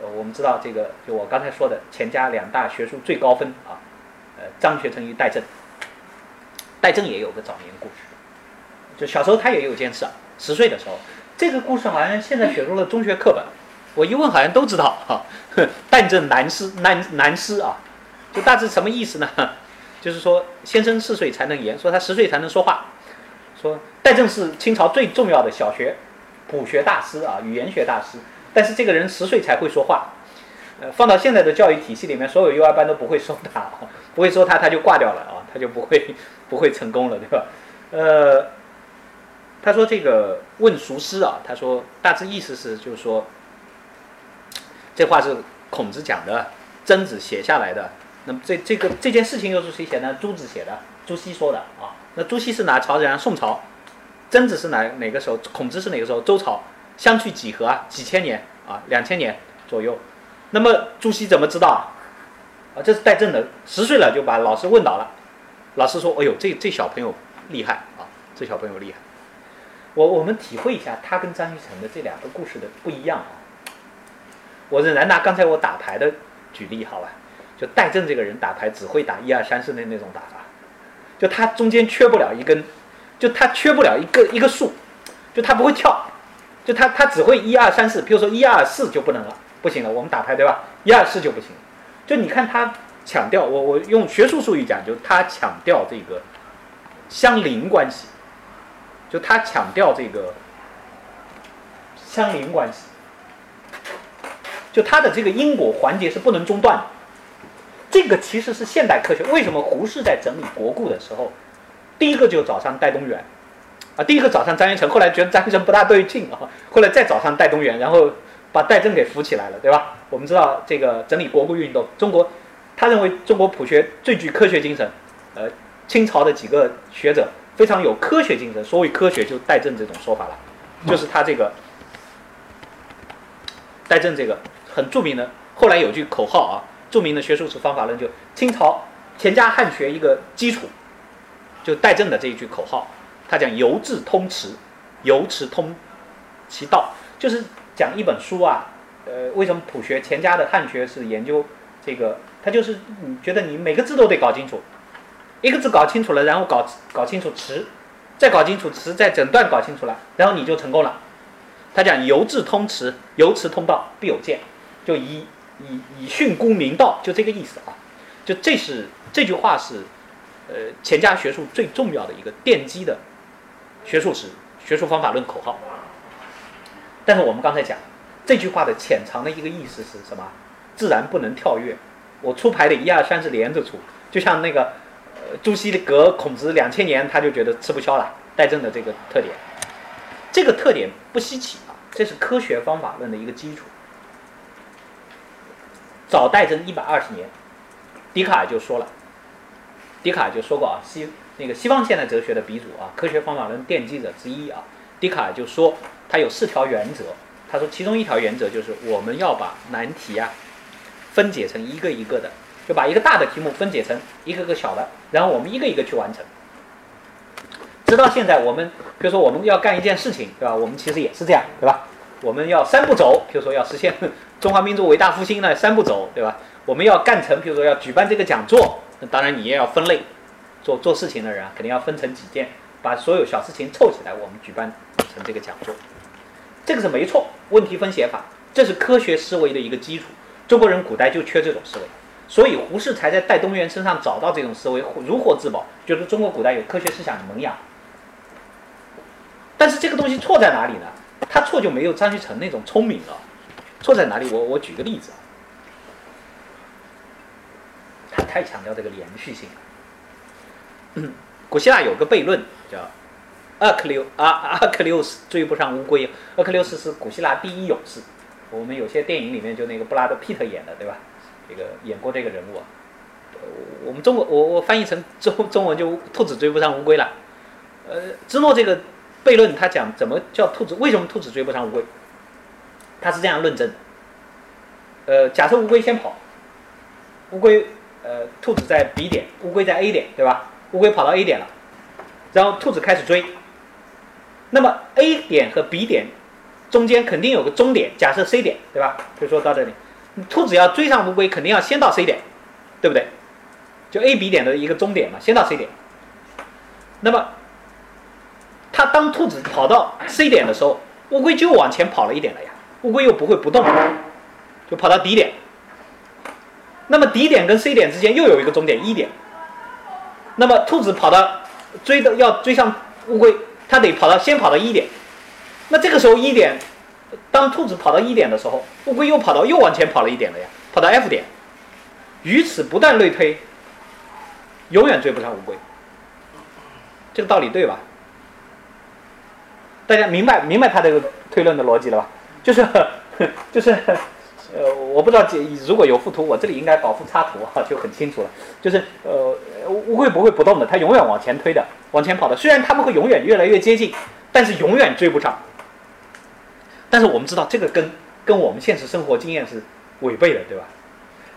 Speaker 2: 我们知道这个，就我刚才说的钱家两大学术最高分啊，呃，张学成与戴震。戴震也有个早年故事，就小时候他也有件事，十岁的时候，这个故事好像现在写入了中学课本，我一问好像都知道哈。戴震难师难难师啊，就大致什么意思呢？就是说先生四岁才能言，说他十岁才能说话。说戴震是清朝最重要的小学补学大师啊，语言学大师。但是这个人十岁才会说话，呃，放到现在的教育体系里面，所有幼儿班都不会收他，不会收他，他就挂掉了啊，他就不会 不会成功了，对吧？呃，他说这个问熟诗啊，他说大致意思是就是说，这话是孔子讲的，曾子写下来的。那么这这个这件事情又是谁写的？朱子写的，朱熹说的啊。那朱熹是哪朝人？宋朝。曾子是哪哪个时候？孔子是哪个时候？周朝。相去几何啊？几千年啊？两千年左右。那么朱熹怎么知道啊？啊，这是戴震的，十岁了就把老师问倒了。老师说：“哎呦，这这小朋友厉害啊！这小朋友厉害。”我我们体会一下他跟张学成的这两个故事的不一样啊。我仍然拿刚才我打牌的举例好吧？就戴震这个人打牌只会打一二三四的那种打法，就他中间缺不了一根，就他缺不了一个一个数，就他不会跳。就他他只会一二三四，比如说一二四就不能了，不行了。我们打牌对吧？一二四就不行。就你看他强调，我我用学术术语讲，就他强调这个相邻关系，就他强调这个相邻关系，就他的这个因果环节是不能中断的。这个其实是现代科学。为什么胡适在整理国故的时候，第一个就找上戴东原？啊，第一个找上张学成，后来觉得张学成不大对劲啊，后来再找上戴东原，然后把戴震给扶起来了，对吧？我们知道这个整理国故运动，中国，他认为中国普学最具科学精神，呃，清朝的几个学者非常有科学精神，所谓科学就戴震这种说法了，就是他这个戴震这个很著名的，后来有句口号啊，著名的学术史方法论就清朝钱家汉学一个基础，就戴震的这一句口号。他讲“由字通词，由词通其道”，就是讲一本书啊，呃，为什么普学钱家的汉学是研究这个？他就是你觉得你每个字都得搞清楚，一个字搞清楚了，然后搞搞清楚词，再搞清楚词，再整段搞清楚了，然后你就成功了。他讲由字通词，由词通道，必有见，就以以以训诂明道，就这个意思啊。就这是这句话是，呃，钱家学术最重要的一个奠基的学术史、学术方法论口号。但是我们刚才讲这句话的潜藏的一个意思是什么？自然不能跳跃。我出牌的一二三是连着出，就像那个呃朱熹的隔孔子两千年，他就觉得吃不消了。戴震的这个特点，这个特点不稀奇啊，这是科学方法论的一个基础。早戴震一百二十年，笛卡尔就说了，笛卡尔就说过啊，西那个西方现代哲学的鼻祖啊，科学方法论奠基者之一啊，笛卡尔就说他有四条原则，他说其中一条原则就是我们要把难题啊。分解成一个一个的，就把一个大的题目分解成一个个小的，然后我们一个一个去完成。直到现在，我们比如说我们要干一件事情，对吧？我们其实也是这样，对吧？我们要三步走，比如说要实现 中华民族伟大复兴呢，三步走，对吧？我们要干成，比如说要举办这个讲座，那当然你也要分类，做做事情的人啊，肯定要分成几件，把所有小事情凑起来，我们举办成这个讲座。这个是没错，问题分解法，这是科学思维的一个基础。中国人古代就缺这种思维，所以胡适才在戴东原身上找到这种思维，如获至宝，就是中国古代有科学思想的萌芽。但是这个东西错在哪里呢？他错就没有张学成那种聪明了。错在哪里？我我举个例子啊，他太强调这个连续性了。古希腊有个悖论叫阿克琉阿阿克琉斯追不上乌龟，阿克琉斯是古希腊第一勇士。我们有些电影里面就那个布拉德皮特演的，对吧？这个演过这个人物，呃，我们中国我我翻译成中中文就兔子追不上乌龟了。呃，芝诺这个悖论他讲怎么叫兔子？为什么兔子追不上乌龟？他是这样论证：呃，假设乌龟先跑，乌龟呃，兔子在 B 点，乌龟在 A 点，对吧？乌龟跑到 A 点了，然后兔子开始追，那么 A 点和 B 点。中间肯定有个终点，假设 C 点，对吧？就说到这里，兔子要追上乌龟，肯定要先到 C 点，对不对？就 A、B 点的一个终点嘛，先到 C 点。那么，它当兔子跑到 C 点的时候，乌龟就往前跑了一点了呀，乌龟又不会不动，就跑到 D 点。那么 D 点跟 C 点之间又有一个终点 E 点。那么兔子跑到追的要追上乌龟，它得跑到先跑到一点。那这个时候一点，当兔子跑到一点的时候，乌龟又跑到又往前跑了一点了呀，跑到 F 点，于此不断类推，永远追不上乌龟。这个道理对吧？大家明白明白他这个推论的逻辑了吧？就是 就是，呃，我不知道如果有附图，我这里应该搞幅插图哈，就很清楚了。就是呃，乌龟不会不动的，它永远往前推的，往前跑的。虽然它们会永远越来越接近，但是永远追不上。但是我们知道这个跟跟我们现实生活经验是违背的，对吧？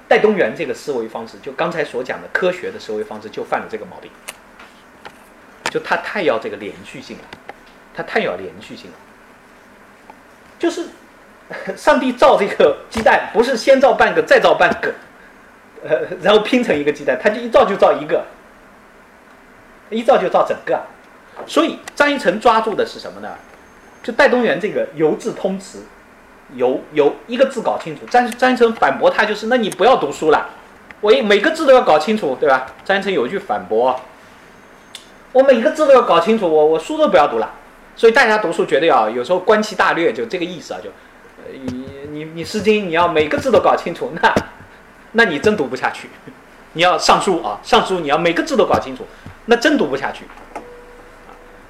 Speaker 2: 戴东原这个思维方式，就刚才所讲的科学的思维方式，就犯了这个毛病。就他太要这个连续性了，他太要连续性了。就是 上帝造这个鸡蛋，不是先造半个再造半个，呃，然后拼成一个鸡蛋，他就一造就造一个，一造就造整个。所以张一成抓住的是什么呢？就戴东原这个由字通词，由由一个字搞清楚。张张一成反驳他就是，那你不要读书了，我一每个字都要搞清楚，对吧？张一成有一句反驳，我每个字都要搞清楚，我我书都不要读了。所以大家读书绝对要有时候观其大略，就这个意思啊。就，你你你诗经你要每个字都搞清楚，那那你真读不下去。你要上书啊，上书你要每个字都搞清楚，那真读不下去。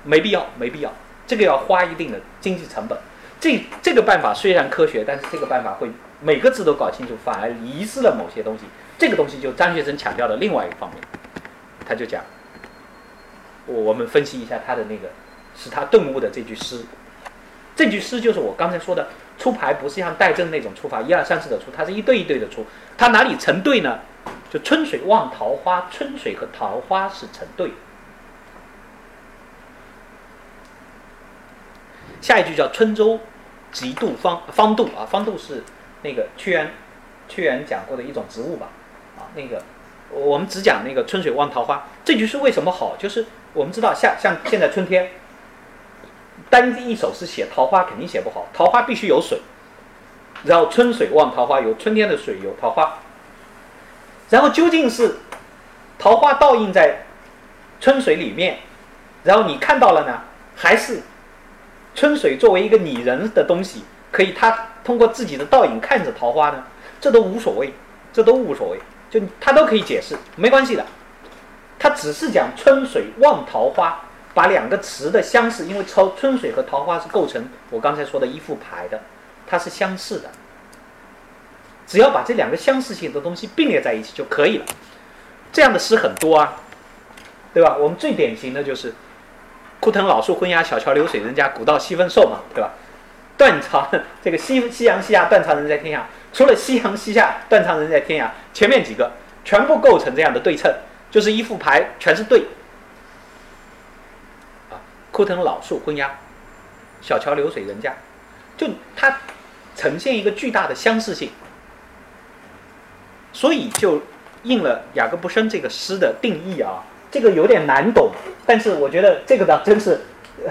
Speaker 2: 没必要，没必要。这个要花一定的经济成本，这这个办法虽然科学，但是这个办法会每个字都搞清楚，反而遗失了某些东西。这个东西就张学成强调的另外一个方面，他就讲，我们分析一下他的那个使他顿悟的这句诗，这句诗就是我刚才说的出牌不是像戴震那种出法一二三四的出，它是一对一对的出，它哪里成对呢？就春水望桃花，春水和桃花是成对。下一句叫“春舟极度方方度啊，方度是那个屈原屈原讲过的一种植物吧，啊，那个我们只讲那个春水望桃花，这句诗为什么好？就是我们知道像像现在春天，单一首诗写桃花肯定写不好，桃花必须有水，然后春水望桃花有春天的水有桃花，然后究竟是桃花倒映在春水里面，然后你看到了呢，还是？春水作为一个拟人的东西，可以他通过自己的倒影看着桃花呢，这都无所谓，这都无所谓，就他都可以解释，没关系的。他只是讲春水望桃花，把两个词的相似，因为春春水和桃花是构成我刚才说的一副牌的，它是相似的。只要把这两个相似性的东西并列在一起就可以了。这样的诗很多啊，对吧？我们最典型的就是。枯藤老树昏鸦，小桥流水人家，古道西风瘦嘛，对吧？断肠这个夕夕阳西下，断肠人在天涯。除了夕阳西下，断肠人在天涯，前面几个全部构成这样的对称，就是一副牌，全是对。枯藤老树昏鸦，小桥流水人家，就它呈现一个巨大的相似性，所以就应了雅各布生这个诗的定义啊。这个有点难懂，但是我觉得这个倒真是，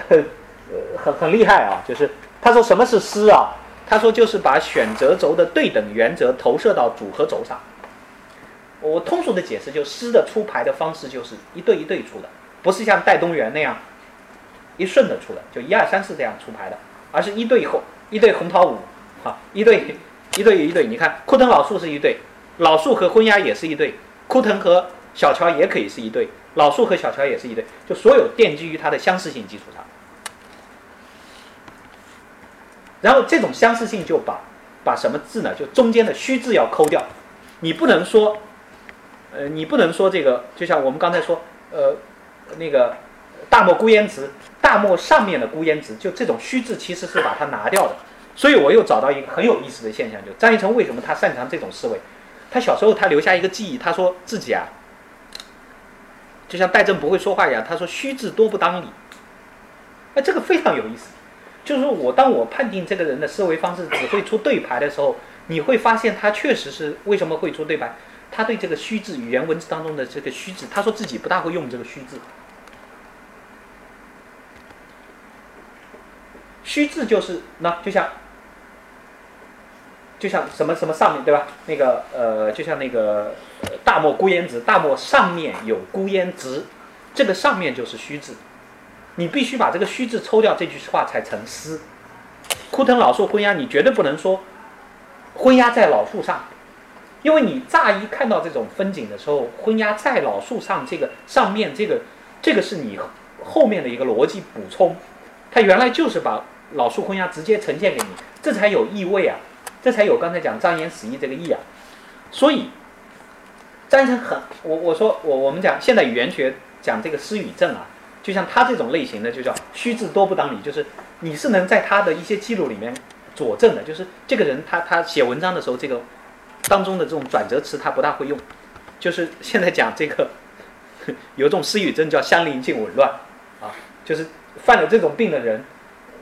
Speaker 2: 呃，很很厉害啊！就是他说什么是诗啊？他说就是把选择轴的对等原则投射到组合轴上。我通俗的解释，就诗的出牌的方式就是一对一对出的，不是像戴东原那样一顺的出的，就一二三四这样出牌的，而是一对后一对红桃五，啊，一对一对一对。你看枯藤老树是一对，老树和昏鸦也是一对，枯藤和小桥也可以是一对。老树和小桥也是一对，就所有奠基于它的相似性基础上，然后这种相似性就把把什么字呢？就中间的虚字要抠掉，你不能说，呃，你不能说这个，就像我们刚才说，呃，那个大漠孤烟直，大漠上面的孤烟直，就这种虚字其实是把它拿掉的。所以我又找到一个很有意思的现象，就张一成为什么他擅长这种思维？他小时候他留下一个记忆，他说自己啊。就像戴震不会说话一样，他说虚字多不当理。哎，这个非常有意思。就是说我当我判定这个人的思维方式只会出对牌的时候，你会发现他确实是为什么会出对牌？他对这个虚字语言文字当中的这个虚字，他说自己不大会用这个虚字。虚字就是那就像。就像什么什么上面对吧？那个呃，就像那个大漠孤烟直，大漠上面有孤烟直，这个上面就是虚字，你必须把这个虚字抽掉，这句话才成诗。枯藤老树昏鸦，你绝对不能说昏鸦在老树上，因为你乍一看到这种风景的时候，昏鸦在老树上，这个上面这个这个是你后面的一个逻辑补充，它原来就是把老树昏鸦直接呈现给你，这才有意味啊。这才有刚才讲张言死意这个意啊，所以张成很我我说我我们讲现代语言学讲这个失语症啊，就像他这种类型的就叫虚字多不当理，就是你是能在他的一些记录里面佐证的，就是这个人他他写文章的时候这个当中的这种转折词他不大会用，就是现在讲这个 有一种失语症叫相邻性紊乱啊，就是犯了这种病的人，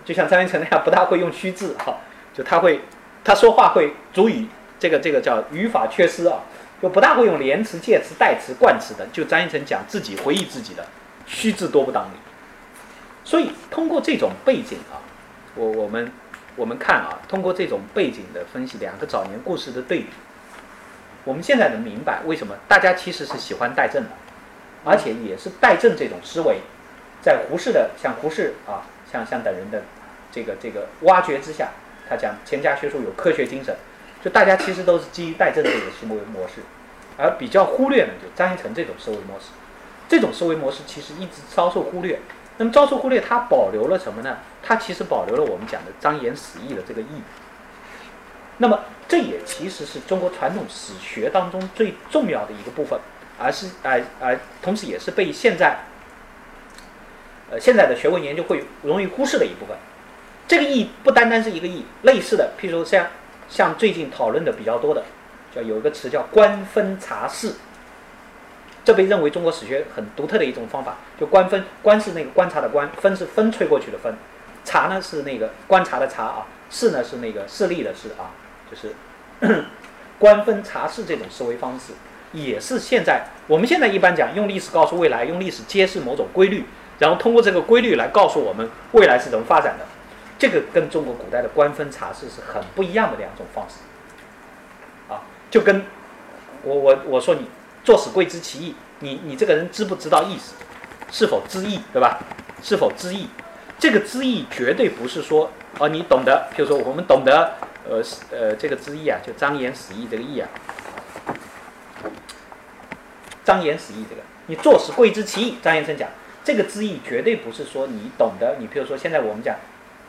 Speaker 2: 就像张元成那样不大会用虚字哈，就他会。他说话会主语，这个这个叫语法缺失啊，就不大会用连词、介词、代词、冠词的。就张一成讲自己回忆自己的虚字多不当理。所以通过这种背景啊，我我们我们看啊，通过这种背景的分析，两个早年故事的对比，我们现在能明白为什么大家其实是喜欢戴震的，而且也是戴震这种思维，在胡适的像胡适啊，像像等人的这个这个挖掘之下。他讲钱家学术有科学精神，就大家其实都是基于戴震这个思维模式，而比较忽略呢，就张一成这种思维模式。这种思维模式其实一直遭受忽略。那么遭受忽略，它保留了什么呢？它其实保留了我们讲的张言死义的这个意义。那么这也其实是中国传统史学当中最重要的一个部分，而是而而同时也是被现在呃现在的学问研究会容易忽视的一部分。这个意义不单单是一个意义，类似的，譬如像像最近讨论的比较多的，叫有一个词叫官分察事，这被认为中国史学很独特的一种方法。就官分，官是那个观察的观，分是风吹过去的风，察呢是那个观察的察啊，事呢是那个事例的事啊，就是 官分察事这种思维方式，也是现在我们现在一般讲用历史告诉未来，用历史揭示某种规律，然后通过这个规律来告诉我们未来是怎么发展的。这个跟中国古代的官分察事是很不一样的两种方式，啊，就跟我我我说你做死贵知其意，你你这个人知不知道意思，是否知意，对吧？是否知意？这个知意绝对不是说哦，你懂得，比如说我们懂得，呃呃，这个知意啊，就张言死意这个意啊，张言死意这个，你做死贵知其意，张先生讲，这个知意绝对不是说你懂得，你比如说现在我们讲。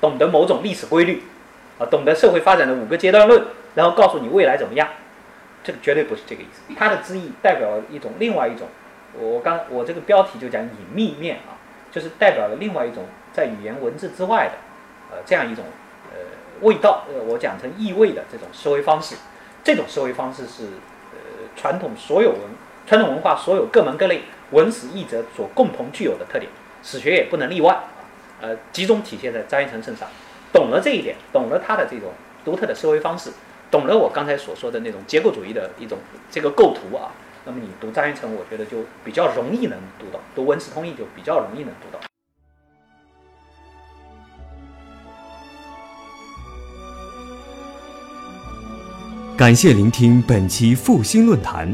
Speaker 2: 懂得某种历史规律，啊，懂得社会发展的五个阶段论，然后告诉你未来怎么样，这个绝对不是这个意思。它的之义代表了一种另外一种，我刚我这个标题就讲隐秘面啊，就是代表了另外一种在语言文字之外的，呃，这样一种呃味道，呃，我讲成意味的这种思维方式。这种思维方式是呃传统所有文传统文化所有各门各类文史译者所共同具有的特点，史学也不能例外。呃，集中体现在张一成身上，懂了这一点，懂了他的这种独特的思维方式，懂了我刚才所说的那种结构主义的一种这个构图啊，那么你读张一成，我觉得就比较容易能读到，读文史通义就比较容易能读到。
Speaker 1: 感谢聆听本期复兴论坛，